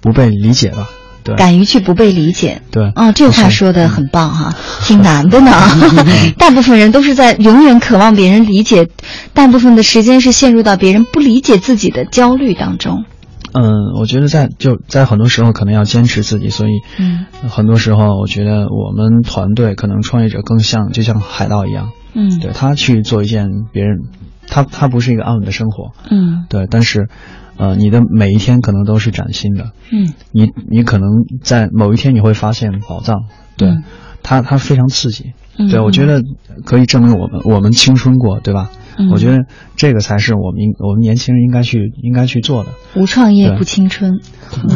C: 不被理解吧。
A: 敢于去不被理解，
C: 对，
A: 哦，这话说的很棒哈，挺难的呢。<laughs> 大部分人都是在永远渴望别人理解，大部分的时间是陷入到别人不理解自己的焦虑当中。
C: 嗯，我觉得在就在很多时候可能要坚持自己，所以，
A: 嗯，
C: 很多时候我觉得我们团队可能创业者更像就像海盗一样，
A: 嗯，
C: 对他去做一件别人，他他不是一个安稳的生活，
A: 嗯，
C: 对，但是。呃，你的每一天可能都是崭新的，
A: 嗯，
C: 你你可能在某一天你会发现宝藏，对，它它非常刺激，嗯对我觉得可以证明我们我们青春过，对吧？嗯我觉得这个才是我们我们年轻人应该去应该去做的。
A: 无创业不青春。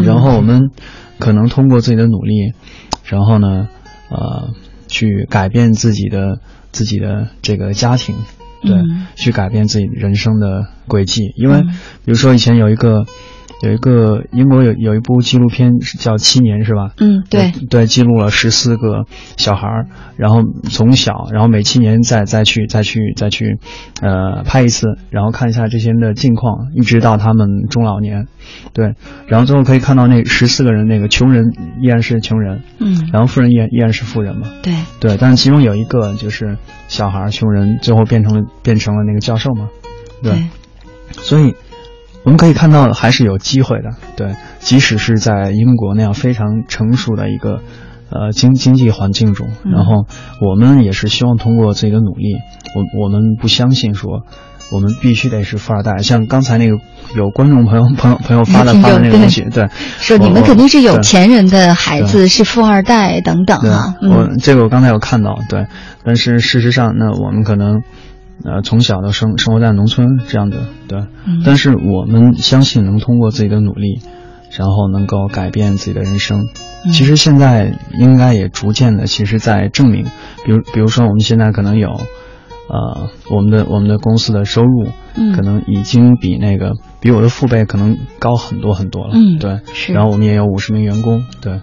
C: 然后我们可能通过自己的努力，然后呢，呃，去改变自己的自己的这个家庭。对，去改变自己人生的轨迹，因为，比如说以前有一个，有一个英国有有一部纪录片叫《七年》，是吧？
A: 嗯，对，
C: 对，记录了十四个小孩儿，然后从小，然后每七年再再去再去再去，呃，拍一次，然后看一下这些人的近况，一直到他们中老年，对，然后最后可以看到那十四个人，那个穷人依然是穷人，
A: 嗯，
C: 然后富人依然依然是富人嘛，
A: 对，
C: 对，但是其中有一个就是。小孩穷人最后变成了变成了那个教授嘛，对，所以我们可以看到还是有机会的，对，即使是在英国那样非常成熟的一个呃经经济环境中，然后我们也是希望通过自己的努力，我我们不相信说。我们必须得是富二代，像刚才那个有观众朋友朋友朋友发的发的那个东西，<laughs> 对，
A: 说你们肯定是有钱人的孩子，是富二代等等啊。
C: 我这个我刚才有看到，对，但是事实上，那我们可能呃从小到生生活在农村这样的，对，但是我们相信能通过自己的努力，然后能够改变自己的人生。其实现在应该也逐渐的，其实在证明，比如比如说我们现在可能有。呃，我们的我们的公司的收入，
A: 嗯，
C: 可能已经比那个比我的父辈可能高很多很多了，
A: 嗯，
C: 对，
A: 是。
C: 然后我们也有五十名员工，对，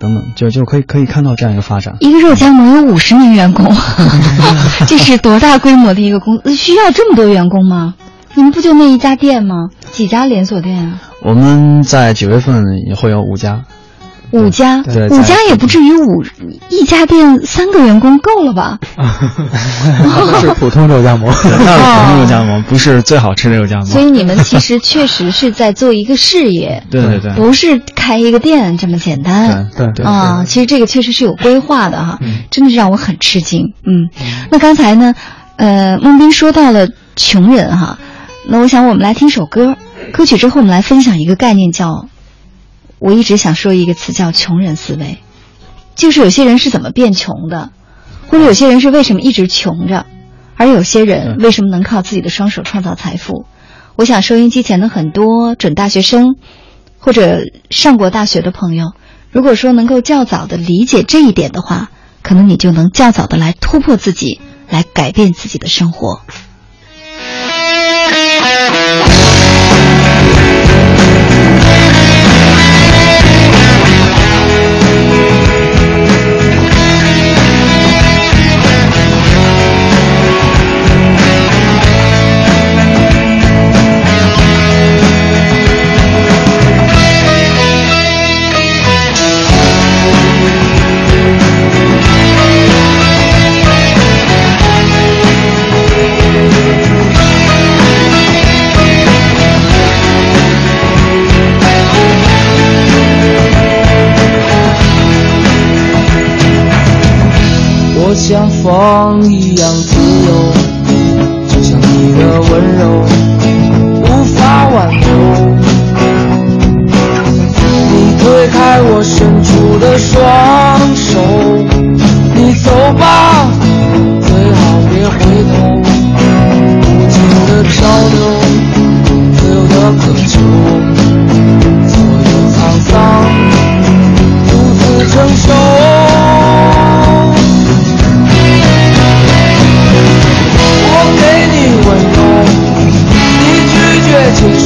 C: 等等，就就可以可以看到这样一个发展。
A: 一个肉夹馍有五十名员工，<laughs> 这是多大规模的一个公司？需要这么多员工吗？你们不就那一家店吗？几家连锁店啊？
C: 我们在九月份也会有五家。
A: 五家，五家也不至于五一家店三个员工够了吧？<laughs>
D: 是普通肉夹馍，<laughs>
C: 那是普通肉夹馍，不是最好吃的肉夹馍。
A: 所以你们其实确实是在做一个事业，<laughs>
C: 对对对，
A: 不是开一个店这么简单。
D: 对对
A: 啊，其实这个确实是有规划的哈，真的是让我很吃惊。嗯，那刚才呢，呃，孟斌说到了穷人哈，那我想我们来听首歌，歌曲之后我们来分享一个概念叫。我一直想说一个词叫“穷人思维”，就是有些人是怎么变穷的，或者有些人是为什么一直穷着，而有些人为什么能靠自己的双手创造财富。我想收音机前的很多准大学生，或者上过大学的朋友，如果说能够较早的理解这一点的话，可能你就能较早的来突破自己，来改变自己的生活。
I: 我像风一样自由，就像你。
B: 的温柔无法挽留。你推开我伸出的双手，你走吧，最好别回头。无尽的漂流，自由的渴求，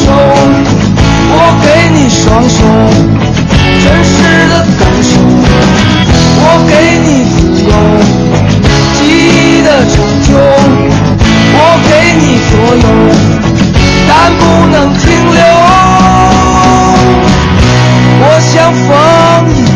B: 接受，我给你双手，真实的感受。我给你自由，记忆的成就。我给你所有，但不能停留。我像风一样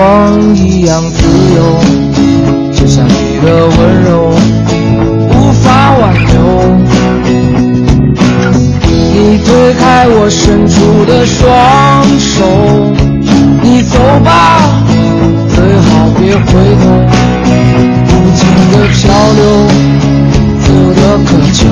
B: 风一样自由，就像你的温柔无法挽留。你推开我伸出的双手，你走吧，最好别回头。无尽的漂流，自由的渴求，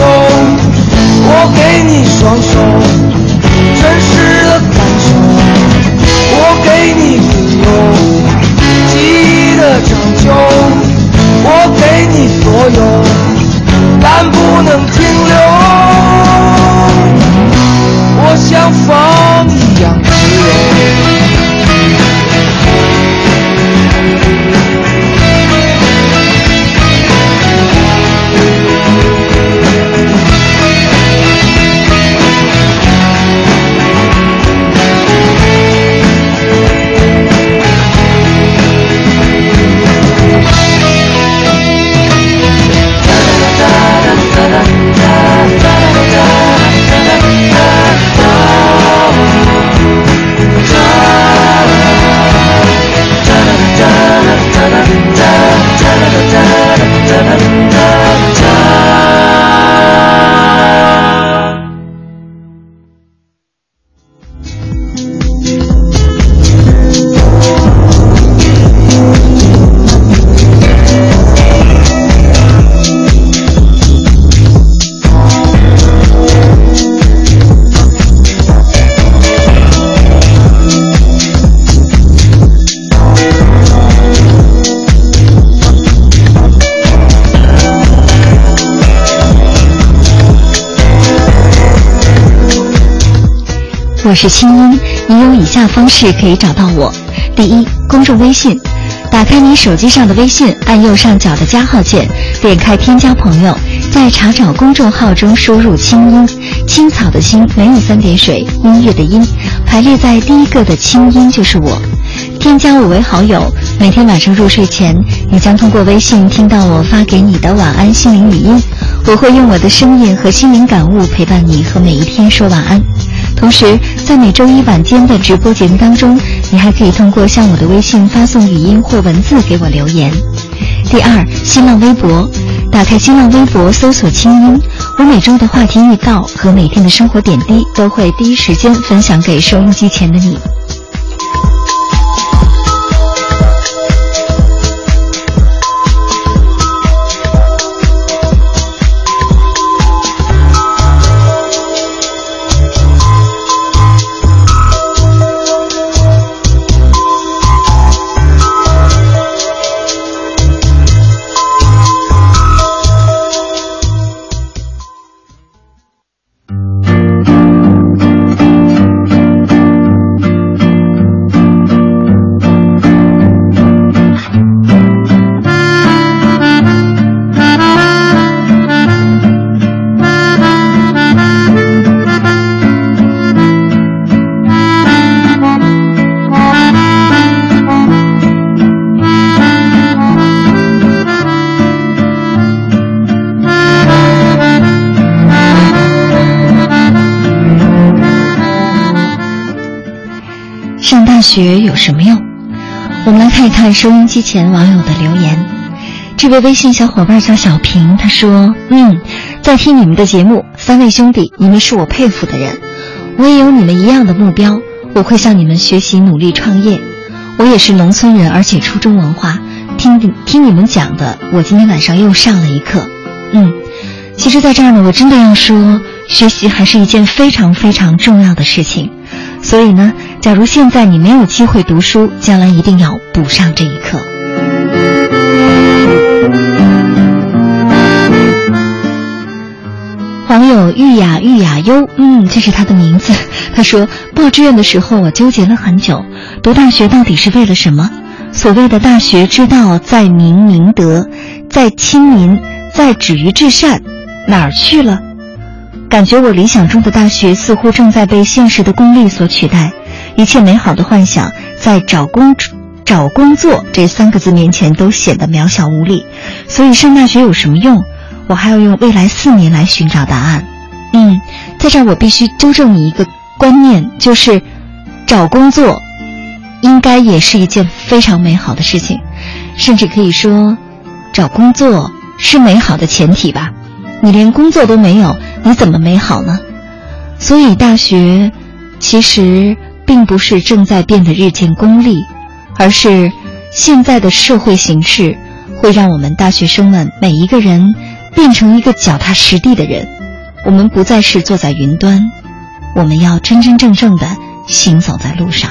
B: 接受，我给你双手，真实的感受。我给你自由，记忆的长久。我给你所有，但不能停留。我像风
A: 我是清音，你有以下方式可以找到我：第一，公众微信，打开你手机上的微信，按右上角的加号键，点开添加朋友，在查找公众号中输入“清音”，青草的青没有三点水，音乐的音，排列在第一个的清音就是我。添加我为好友，每天晚上入睡前，你将通过微信听到我发给你的晚安心灵语音，我会用我的声音和心灵感悟陪伴你和每一天说晚安。同时，在每周一晚间的直播节目当中，你还可以通过向我的微信发送语音或文字给我留言。第二，新浪微博，打开新浪微博搜索“清音”，我每周的话题预告和每天的生活点滴都会第一时间分享给收音机前的你。学有什么用？我们来看一看收音机前网友的留言。这位微信小伙伴叫小平，他说：“嗯，在听你们的节目，三位兄弟，你们是我佩服的人，我也有你们一样的目标，我会向你们学习，努力创业。我也是农村人，而且初中文化，听听你们讲的，我今天晚上又上了一课。嗯，其实，在这儿呢，我真的要说，学习还是一件非常非常重要的事情。所以呢，假如现在你没有机会读书，将来一定要补上这一课。”网友玉雅玉雅优，嗯，这是他的名字。<laughs> 他说，报志愿的时候，我纠结了很久，读大学到底是为了什么？所谓的大学之道，在明明德，在亲民，在止于至善，哪儿去了？感觉我理想中的大学似乎正在被现实的功利所取代，一切美好的幻想在找工找工作这三个字面前都显得渺小无力。所以上大学有什么用？我还要用未来四年来寻找答案。嗯，在这儿我必须纠正你一个观念，就是找工作应该也是一件非常美好的事情，甚至可以说，找工作是美好的前提吧。你连工作都没有，你怎么美好呢？所以大学其实并不是正在变得日渐功利，而是现在的社会形势会让我们大学生们每一个人。变成一个脚踏实地的人，我们不再是坐在云端，我们要真真正正的行走在路上。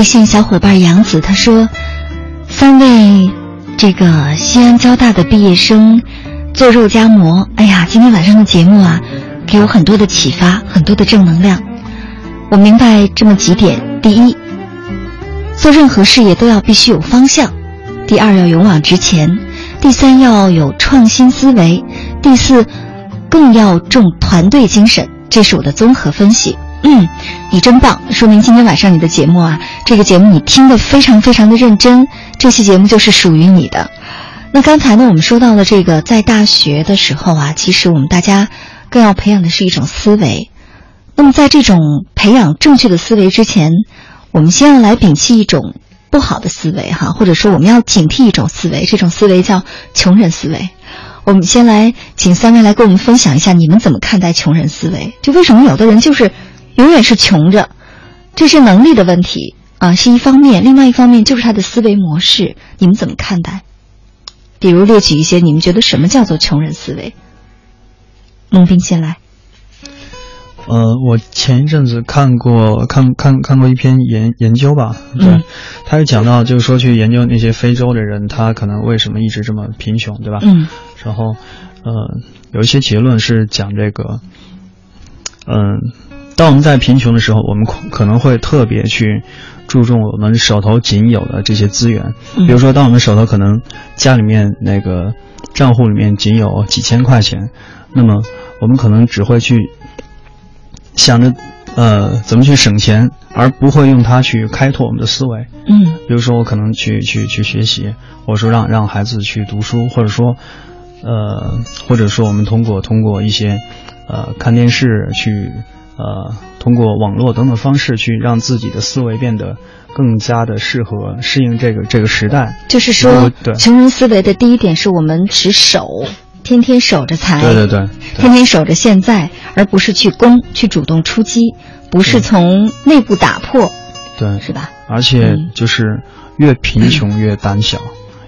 A: 微信小伙伴杨子他说：“三位这个西安交大的毕业生做肉夹馍，哎呀，今天晚上的节目啊，给我很多的启发，很多的正能量。我明白这么几点：第一，做任何事业都要必须有方向；第二，要勇往直前；第三，要有创新思维；第四，更要重团队精神。这是我的综合分析。”嗯，你真棒，说明今天晚上你的节目啊，这个节目你听得非常非常的认真，这期节目就是属于你的。那刚才呢，我们说到了这个，在大学的时候啊，其实我们大家更要培养的是一种思维。那么在这种培养正确的思维之前，我们先要来摒弃一种不好的思维哈，或者说我们要警惕一种思维，这种思维叫穷人思维。我们先来请三位来跟我们分享一下，你们怎么看待穷人思维？就为什么有的人就是。永远是穷着，这是能力的问题啊，是一方面；另外一方面就是他的思维模式，你们怎么看待？比如列举一些你们觉得什么叫做穷人思维？孟斌先来。
C: 呃，我前一阵子看过看看看过一篇研研究吧，对，他就讲到，就是说去研究那些非洲的人，他可能为什么一直这么贫穷，对吧？
A: 嗯。
C: 然后，呃，有一些结论是讲这个，嗯。当我们在贫穷的时候，我们可能会特别去注重我们手头仅有的这些资源。比如说，当我们手头可能家里面那个账户里面仅有几千块钱，那么我们可能只会去想着呃怎么去省钱，而不会用它去开拓我们的思维。
A: 嗯，
C: 比如说我可能去去去学习，或者说让让孩子去读书，或者说呃或者说我们通过通过一些呃看电视去。呃，通过网络等等方式去让自己的思维变得更加的适合适应这个这个时代。
A: 就是说，对穷人思维的第一点是我们只守，天天守着财，
C: 对对对，
A: 天天守着现在，而不是去攻，去主动出击，不是从内部打破，
C: 对，
A: 是吧？
C: 而且就是越贫穷越胆小，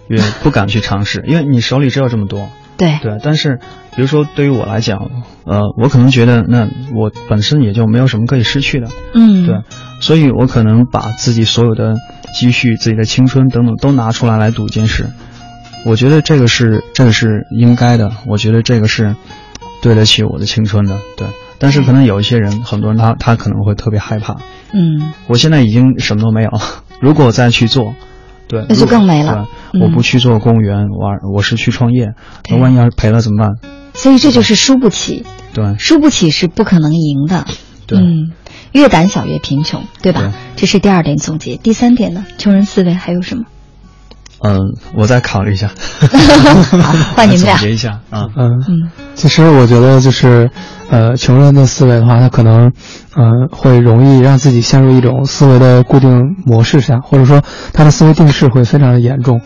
C: 越不敢去尝试，因为你手里只有这么多。
A: 对
C: 对，但是，比如说对于我来讲，呃，我可能觉得那我本身也就没有什么可以失去的，
A: 嗯，
C: 对，所以我可能把自己所有的积蓄、自己的青春等等都拿出来来赌一件事，我觉得这个是这个是应该的，我觉得这个是对得起我的青春的，对。但是可能有一些人，很多人他他可能会特别害怕，
A: 嗯，
C: 我现在已经什么都没有了，<laughs> 如果我再去做，对，
A: 那就更没了。
C: 我不去做公务员，我我是去创业，那万一要是赔了怎么办？
A: 所以这就是输不起。
C: 对，
A: 输不起是不可能赢的。
C: 对，
A: 嗯，越胆小越贫穷，对吧？这是第二点总结。第三点呢？穷人思维还有什么？
C: 嗯，我再考虑一下。<laughs>
A: 好，换你们俩
C: 总结一下啊。
D: 嗯嗯，其实我觉得就是，呃，穷人的思维的话，他可能，嗯，会容易让自己陷入一种思维的固定模式下，或者说他的思维定式会非常的严重。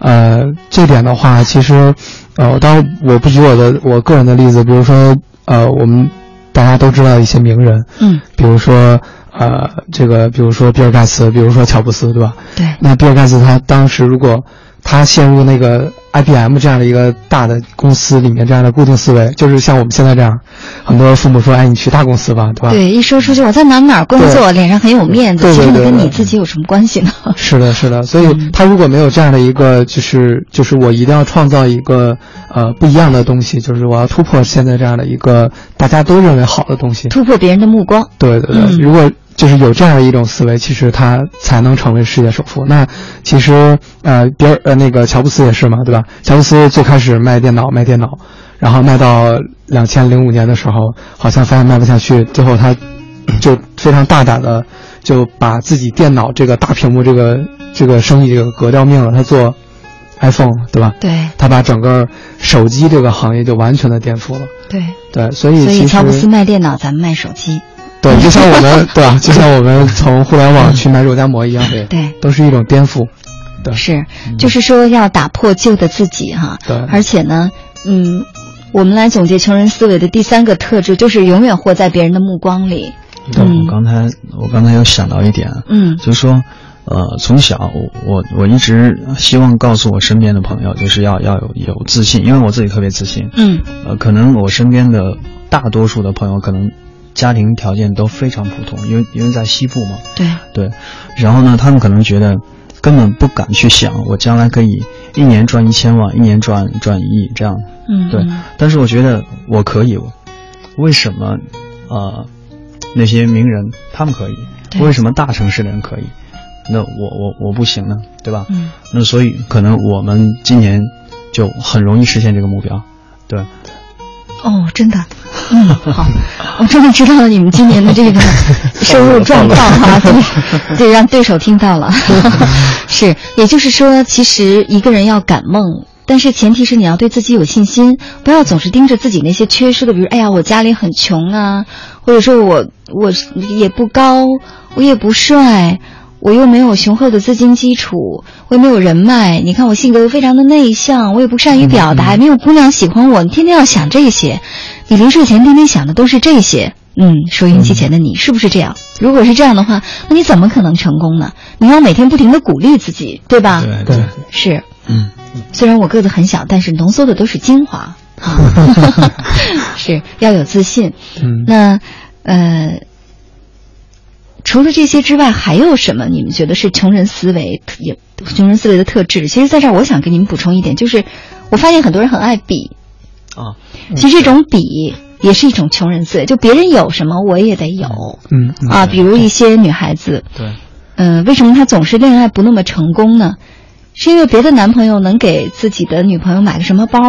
D: 呃，这点的话，其实，呃，当然我不举我的我个人的例子，比如说，呃，我们大家都知道一些名人，
A: 嗯，
D: 比如说。呃，这个比如说比尔盖茨，比如说乔布斯，对吧？
A: 对。
D: 那比尔盖茨他当时如果他陷入那个 IBM 这样的一个大的公司里面，这样的固定思维，就是像我们现在这样，很多父母说：“哎，你去大公司吧，对吧？”
A: 对，一说出去我在哪哪工作，脸上很有面子，其实跟你自己有什么关系呢？
D: 是的，是的。所以他如果没有这样的一个，就是就是我一定要创造一个呃不一样的东西，就是我要突破现在这样的一个大家都认为好的东西，
A: 突破别人的目光。
D: 对对对，如果。就是有这样的一种思维，其实他才能成为世界首富。那其实呃，比尔呃那个乔布斯也是嘛，对吧？乔布斯最开始卖电脑，卖电脑，然后卖到两千零五年的时候，好像发现卖不下去，最后他就非常大胆的就把自己电脑这个大屏幕这个这个生意这个革掉命了，他做 iPhone，对吧？
A: 对，
D: 他把整个手机这个行业就完全的颠覆了。
A: 对
D: 对，所以
A: 所以乔布斯卖电脑，咱们卖手机。
D: 对，就像我们 <laughs> 对吧？就像我们从互联网去买肉夹馍一样，
A: 对，
D: 都是一种颠覆。对，
A: 是，就是说要打破旧的自己哈。
D: 对，
A: 而且呢，嗯，我们来总结穷人思维的第三个特质，就是永远活在别人的目光里。
C: 对，我刚才我刚才有想到一点，
A: 嗯，
C: 就是说，呃，从小我我我一直希望告诉我身边的朋友，就是要要有有自信，因为我自己特别自信。
A: 嗯，
C: 呃，可能我身边的大多数的朋友可能。家庭条件都非常普通，因为因为在西部嘛。
A: 对
C: 对，然后呢，他们可能觉得根本不敢去想，我将来可以一年赚一千万，一年赚赚一亿这样。
A: 嗯，
C: 对。但是我觉得我可以，为什么啊？那些名人他们可以，为什么大城市的人可以？那我我我不行呢？对吧？
A: 嗯。
C: 那所以可能我们今年就很容易实现这个目标，对。
A: 哦，真的，嗯，好，我终于知道了你们今年的这个 <laughs> 收入状况哈，<laughs> 对，对，让对手听到了，<laughs> 是，也就是说，其实一个人要敢梦，但是前提是你要对自己有信心，不要总是盯着自己那些缺失的，比如，哎呀，我家里很穷啊，或者说我我也不高，我也不帅。我又没有雄厚的资金基础，我也没有人脉。你看我性格又非常的内向，我也不善于表达，没有姑娘喜欢我。你天天要想这些，你临睡前天天想的都是这些。嗯，收音机前的你是不是这样？如果是这样的话，那你怎么可能成功呢？你要每天不停的鼓励自己，对吧？
C: 对对
A: 是。
C: 嗯，
A: 虽然我个子很小，但是浓缩的都是精华。<laughs> 是要有自信。
D: 嗯，
A: 那呃。除了这些之外，还有什么？你们觉得是穷人思维也穷人思维的特质？其实，在这儿我想给你们补充一点，就是我发现很多人很爱比
C: 啊，
A: 其实这种比也是一种穷人思维，就别人有什么我也得有，
D: 嗯
A: 啊，比如一些女孩子，
C: 对，
A: 嗯，为什么她总是恋爱不那么成功呢？是因为别的男朋友能给自己的女朋友买个什么包？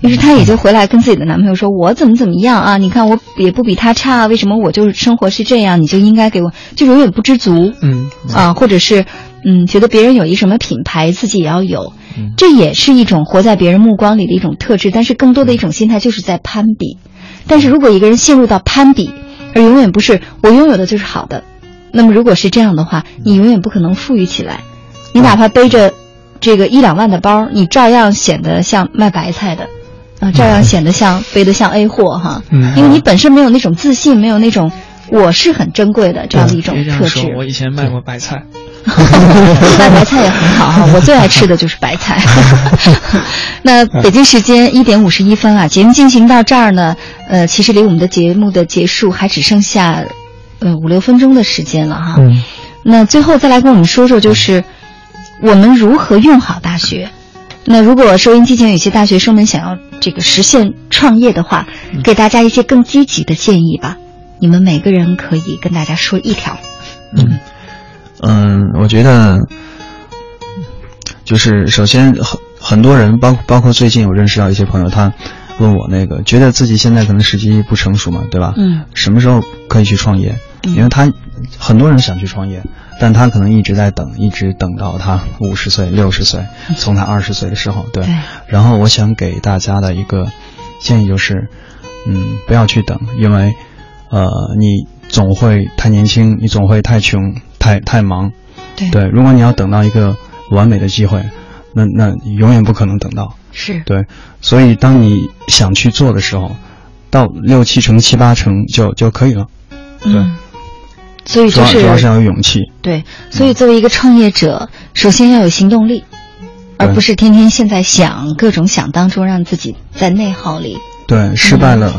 A: 于是她也就回来跟自己的男朋友说：“我怎么怎么样啊？你看我也不比他差，为什么我就是生活是这样？你就应该给我，就永远不知足。
D: 嗯
A: 啊，或者是嗯，觉得别人有一什么品牌，自己也要有，这也是一种活在别人目光里的一种特质。但是更多的一种心态就是在攀比。但是如果一个人陷入到攀比，而永远不是我拥有的就是好的，那么如果是这样的话，你永远不可能富裕起来。你哪怕背着这个一两万的包，你照样显得像卖白菜的。”啊，照样显得像背得像 A 货哈，
D: 嗯，
A: 因为你本身没有那种自信，没有那种我是很珍贵的这样的一种特质。
C: 我以前卖过白菜，<laughs>
A: 卖白菜也很好哈，我最爱吃的就是白菜。<laughs> 那北京时间一点五十一分啊，节目进行到这儿呢，呃，其实离我们的节目的结束还只剩下呃五六分钟的时间了哈。
D: 嗯，
A: 那最后再来跟我们说说，就是我们如何用好大学。那如果收音机前有些大学生们想要这个实现创业的话，给大家一些更积极的建议吧。你们每个人可以跟大家说一条。
C: 嗯，嗯，我觉得就是首先很很多人，包包括最近我认识到一些朋友，他问我那个觉得自己现在可能时机不成熟嘛，对吧？
A: 嗯。
C: 什么时候可以去创业？因为他很多人想去创业，但他可能一直在等，一直等到他五十岁、六十岁，从他二十岁的时候，对。然后我想给大家的一个建议就是，嗯，不要去等，因为呃，你总会太年轻，你总会太穷、太太忙。
A: 对。
C: 对，如果你要等到一个完美的机会，那那永远不可能等到。
A: 是。
C: 对，所以当你想去做的时候，到六七成、七八成就就可以了。对。
A: 所以就是
C: 主要是要有勇气。
A: 对，所以作为一个创业者，首先要有行动力，而不是天天现在想各种想当中让自己在内耗里。
C: 对，失败了，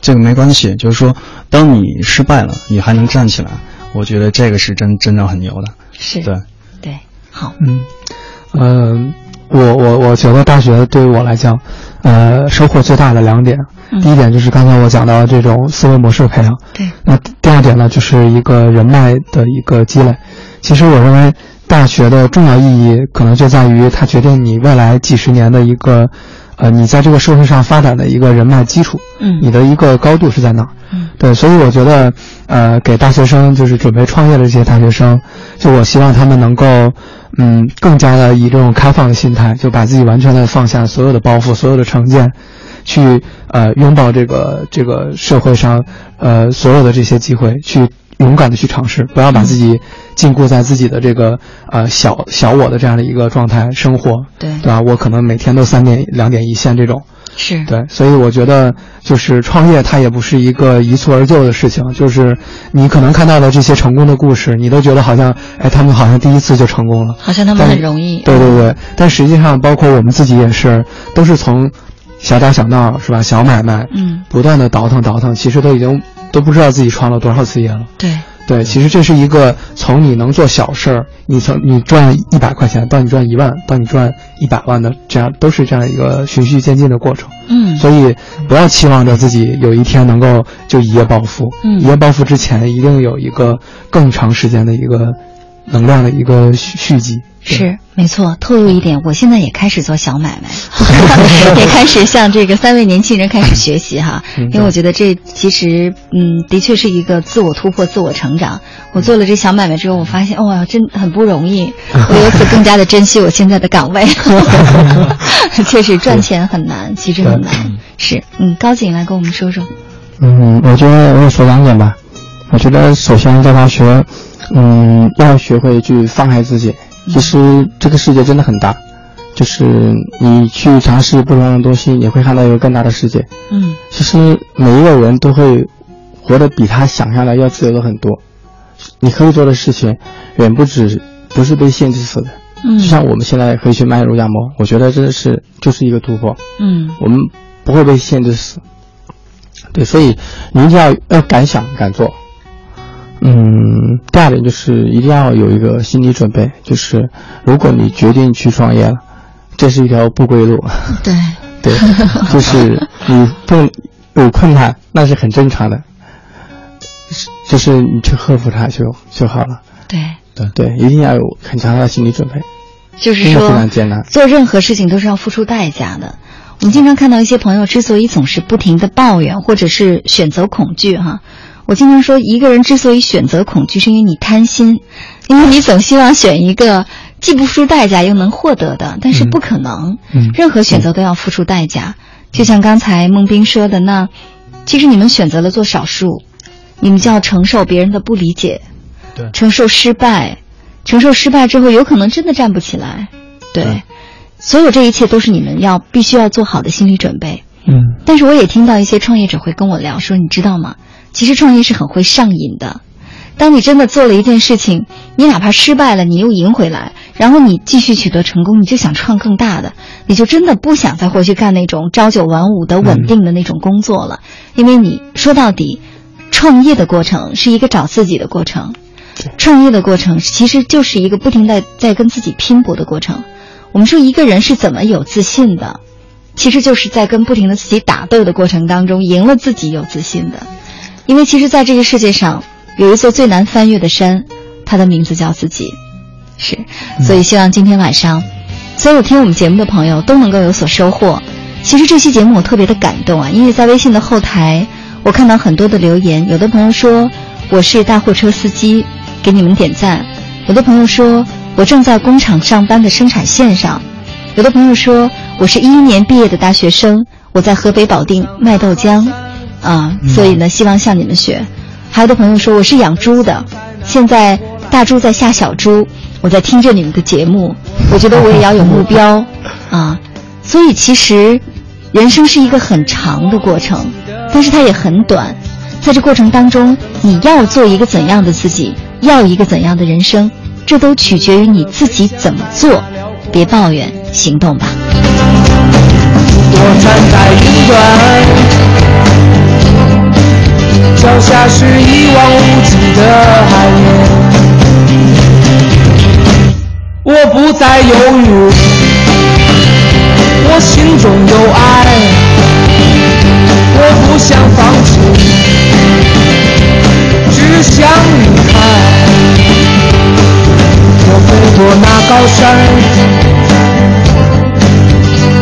C: 这个没关系。就是说，当你失败了，你还能站起来，我觉得这个是真真的很牛的。
A: 是。
C: 对。
A: 对。好。
D: 嗯。嗯，我我我觉得大学对于我来讲，呃，收获最大的两点。第一点就是刚才我讲到这种思维模式培养，
A: 对。
D: 那第二点呢，就是一个人脉的一个积累。其实我认为大学的重要意义可能就在于它决定你未来几十年的一个，呃，你在这个社会上发展的一个人脉基础。
A: 嗯。
D: 你的一个高度是在哪儿？
A: 嗯。
D: 对，所以我觉得，呃，给大学生就是准备创业的这些大学生，就我希望他们能够，嗯，更加的以这种开放的心态，就把自己完全的放下所有的包袱，所有的成见。去呃拥抱这个这个社会上呃所有的这些机会，去勇敢的去尝试，不要把自己禁锢在自己的这个呃小小我的这样的一个状态生活，
A: 对
D: 对吧？我可能每天都三点两点一线这种，
A: 是
D: 对，所以我觉得就是创业它也不是一个一蹴而就的事情，就是你可能看到的这些成功的故事，你都觉得好像哎他们好像第一次就成功了，
A: 好像他们很容易，
D: 对对对，但实际上包括我们自己也是，都是从。小打小闹是吧？小买卖，
A: 嗯，
D: 不断的倒腾倒腾，其实都已经都不知道自己创了多少次业了。
A: 对
D: 对，其实这是一个从你能做小事儿，你从你赚一百块钱到你赚一万，到你赚一百万的，这样都是这样一个循序渐进的过程。
A: 嗯，
D: 所以不要期望着自己有一天能够就一夜暴富。
A: 嗯，
D: 一夜暴富之前一定有一个更长时间的一个能量的一个续续集。
A: 是没错，透露一点，我现在也开始做小买卖，<laughs> 也开始向这个三位年轻人开始学习哈。因为我觉得这其实，嗯，的确是一个自我突破、自我成长。我做了这小买卖之后，我发现，哇，真很不容易。<laughs> 我由此更加的珍惜我现在的岗位。<laughs> 确实赚钱很难，其实很难。是，嗯，高景来跟我们说说。
E: 嗯，我觉得我说两点吧。我觉得首先在大学，嗯，要学会去放开自己。其实这个世界真的很大，就是你去尝试不同的东西，你会看到一个更大的世界。
A: 嗯，
E: 其实每一个人都会活得比他想象的要自由的很多。你可以做的事情远不止不是被限制死的。
A: 嗯，
E: 就像我们现在可以去卖肉夹馍，我觉得真的是就是一个突破。
A: 嗯，
E: 我们不会被限制死。对，所以你一定要要敢想敢做。嗯，第二点就是一定要有一个心理准备，就是如果你决定去创业了，这是一条不归路。
A: 对，<laughs>
E: 对，就是你碰有困难，那是很正常的，就是你去克服它就就好了。
A: 对，
E: 对对，一定要有很强大的心理准备。
A: 就是说，
E: 非常艰难，
A: 做任何事情都是要付出代价的。我们经常看到一些朋友之所以总是不停的抱怨，或者是选择恐惧，哈。我经常说，一个人之所以选择恐惧，是因为你贪心，因为你总希望选一个既不付出代价又能获得的，但是不可能。
D: 嗯，
A: 任何选择都要付出代价。就像刚才孟斌说的，那其实你们选择了做少数，你们就要承受别人的不理解，
C: 对，
A: 承受失败，承受失败之后有可能真的站不起来，对，所有这一切都是你们要必须要做好的心理准备。
D: 嗯，
A: 但是我也听到一些创业者会跟我聊说，你知道吗？其实创业是很会上瘾的，当你真的做了一件事情，你哪怕失败了，你又赢回来，然后你继续取得成功，你就想创更大的，你就真的不想再回去干那种朝九晚五的稳定的那种工作了，因为你说到底，创业的过程是一个找自己的过程，创业的过程其实就是一个不停的在跟自己拼搏的过程。我们说一个人是怎么有自信的，其实就是在跟不停的自己打斗的过程当中，赢了自己有自信的。因为其实，在这个世界上，有一座最难翻越的山，它的名字叫自己。是，所以希望今天晚上，所有听我们节目的朋友都能够有所收获。其实这期节目我特别的感动啊，因为在微信的后台，我看到很多的留言，有的朋友说我是大货车司机，给你们点赞；有的朋友说我正在工厂上班的生产线上；有的朋友说我是一一年毕业的大学生，我在河北保定卖豆浆，啊，所以呢希望向你们学。还有的朋友说我是养猪的，现在大猪在下小猪，我在听着你们的节目，我觉得我也要有目标，<laughs> 啊，所以其实人生是一个很长的过程，但是它也很短，在这过程当中，你要做一个怎样的自己，要一个怎样的人生，这都取决于你自己怎么做，别抱怨，行动吧。
B: 我站在云端。脚下是一望无际的海面，我不再犹豫，我心中有爱，我不想放弃，只想离开。我飞过那高山，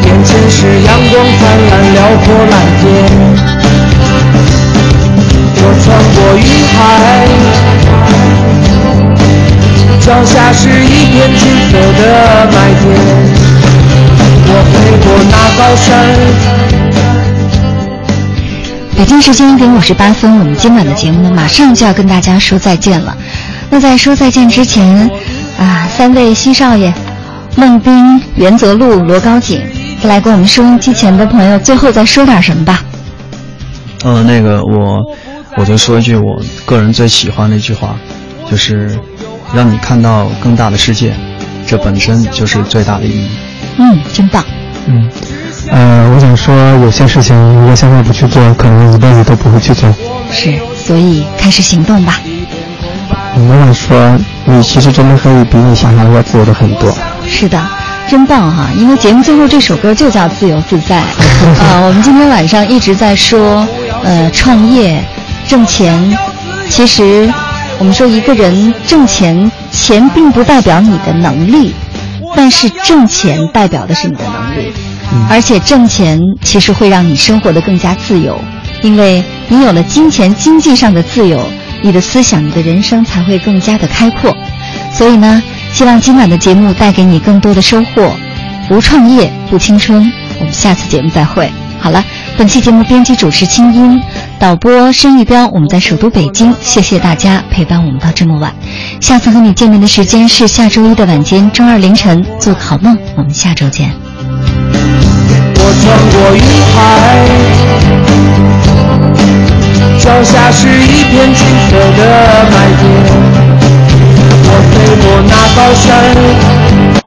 B: 眼前是阳光灿烂、辽阔蓝天。我穿过云海，脚下是一片金色的麦田。我飞过那高
A: 山。北京时间一点五十八分，我们今晚的节目呢，马上就要跟大家说再见了。那在说再见之前，啊，三位新少爷，孟斌、袁泽路、罗高景，来跟我们收音机前的朋友最后再说点什么吧。
C: 呃，那个我。我就说一句我个人最喜欢的一句话，就是让你看到更大的世界，这本身就是最大的意义。
A: 嗯，真棒。
E: 嗯，呃，我想说，有些事情如果现在不去做，可能一辈子都不会去做。
A: 是，所以开始行动吧。
J: 我想说，你其实真的可以比你想象的要自由的很多。
A: 是的，真棒哈！因为节目最后这首歌就叫《自由自在》啊。<laughs> 我们今天晚上一直在说，呃，创业。挣钱，其实我们说一个人挣钱，钱并不代表你的能力，但是挣钱代表的是你的能力，而且挣钱其实会让你生活的更加自由，因为你有了金钱经济上的自由，你的思想、你的人生才会更加的开阔。所以呢，希望今晚的节目带给你更多的收获。不创业不青春，我们下次节目再会。好了。本期节目编辑主持清音，导播申玉彪，我们在首都北京，谢谢大家陪伴我们到这么晚。下次和你见面的时间是下周一的晚间，周二凌晨，做个好梦，我们下周见。
B: 我穿过云海，脚下是一片金色的麦田，我飞过那高山。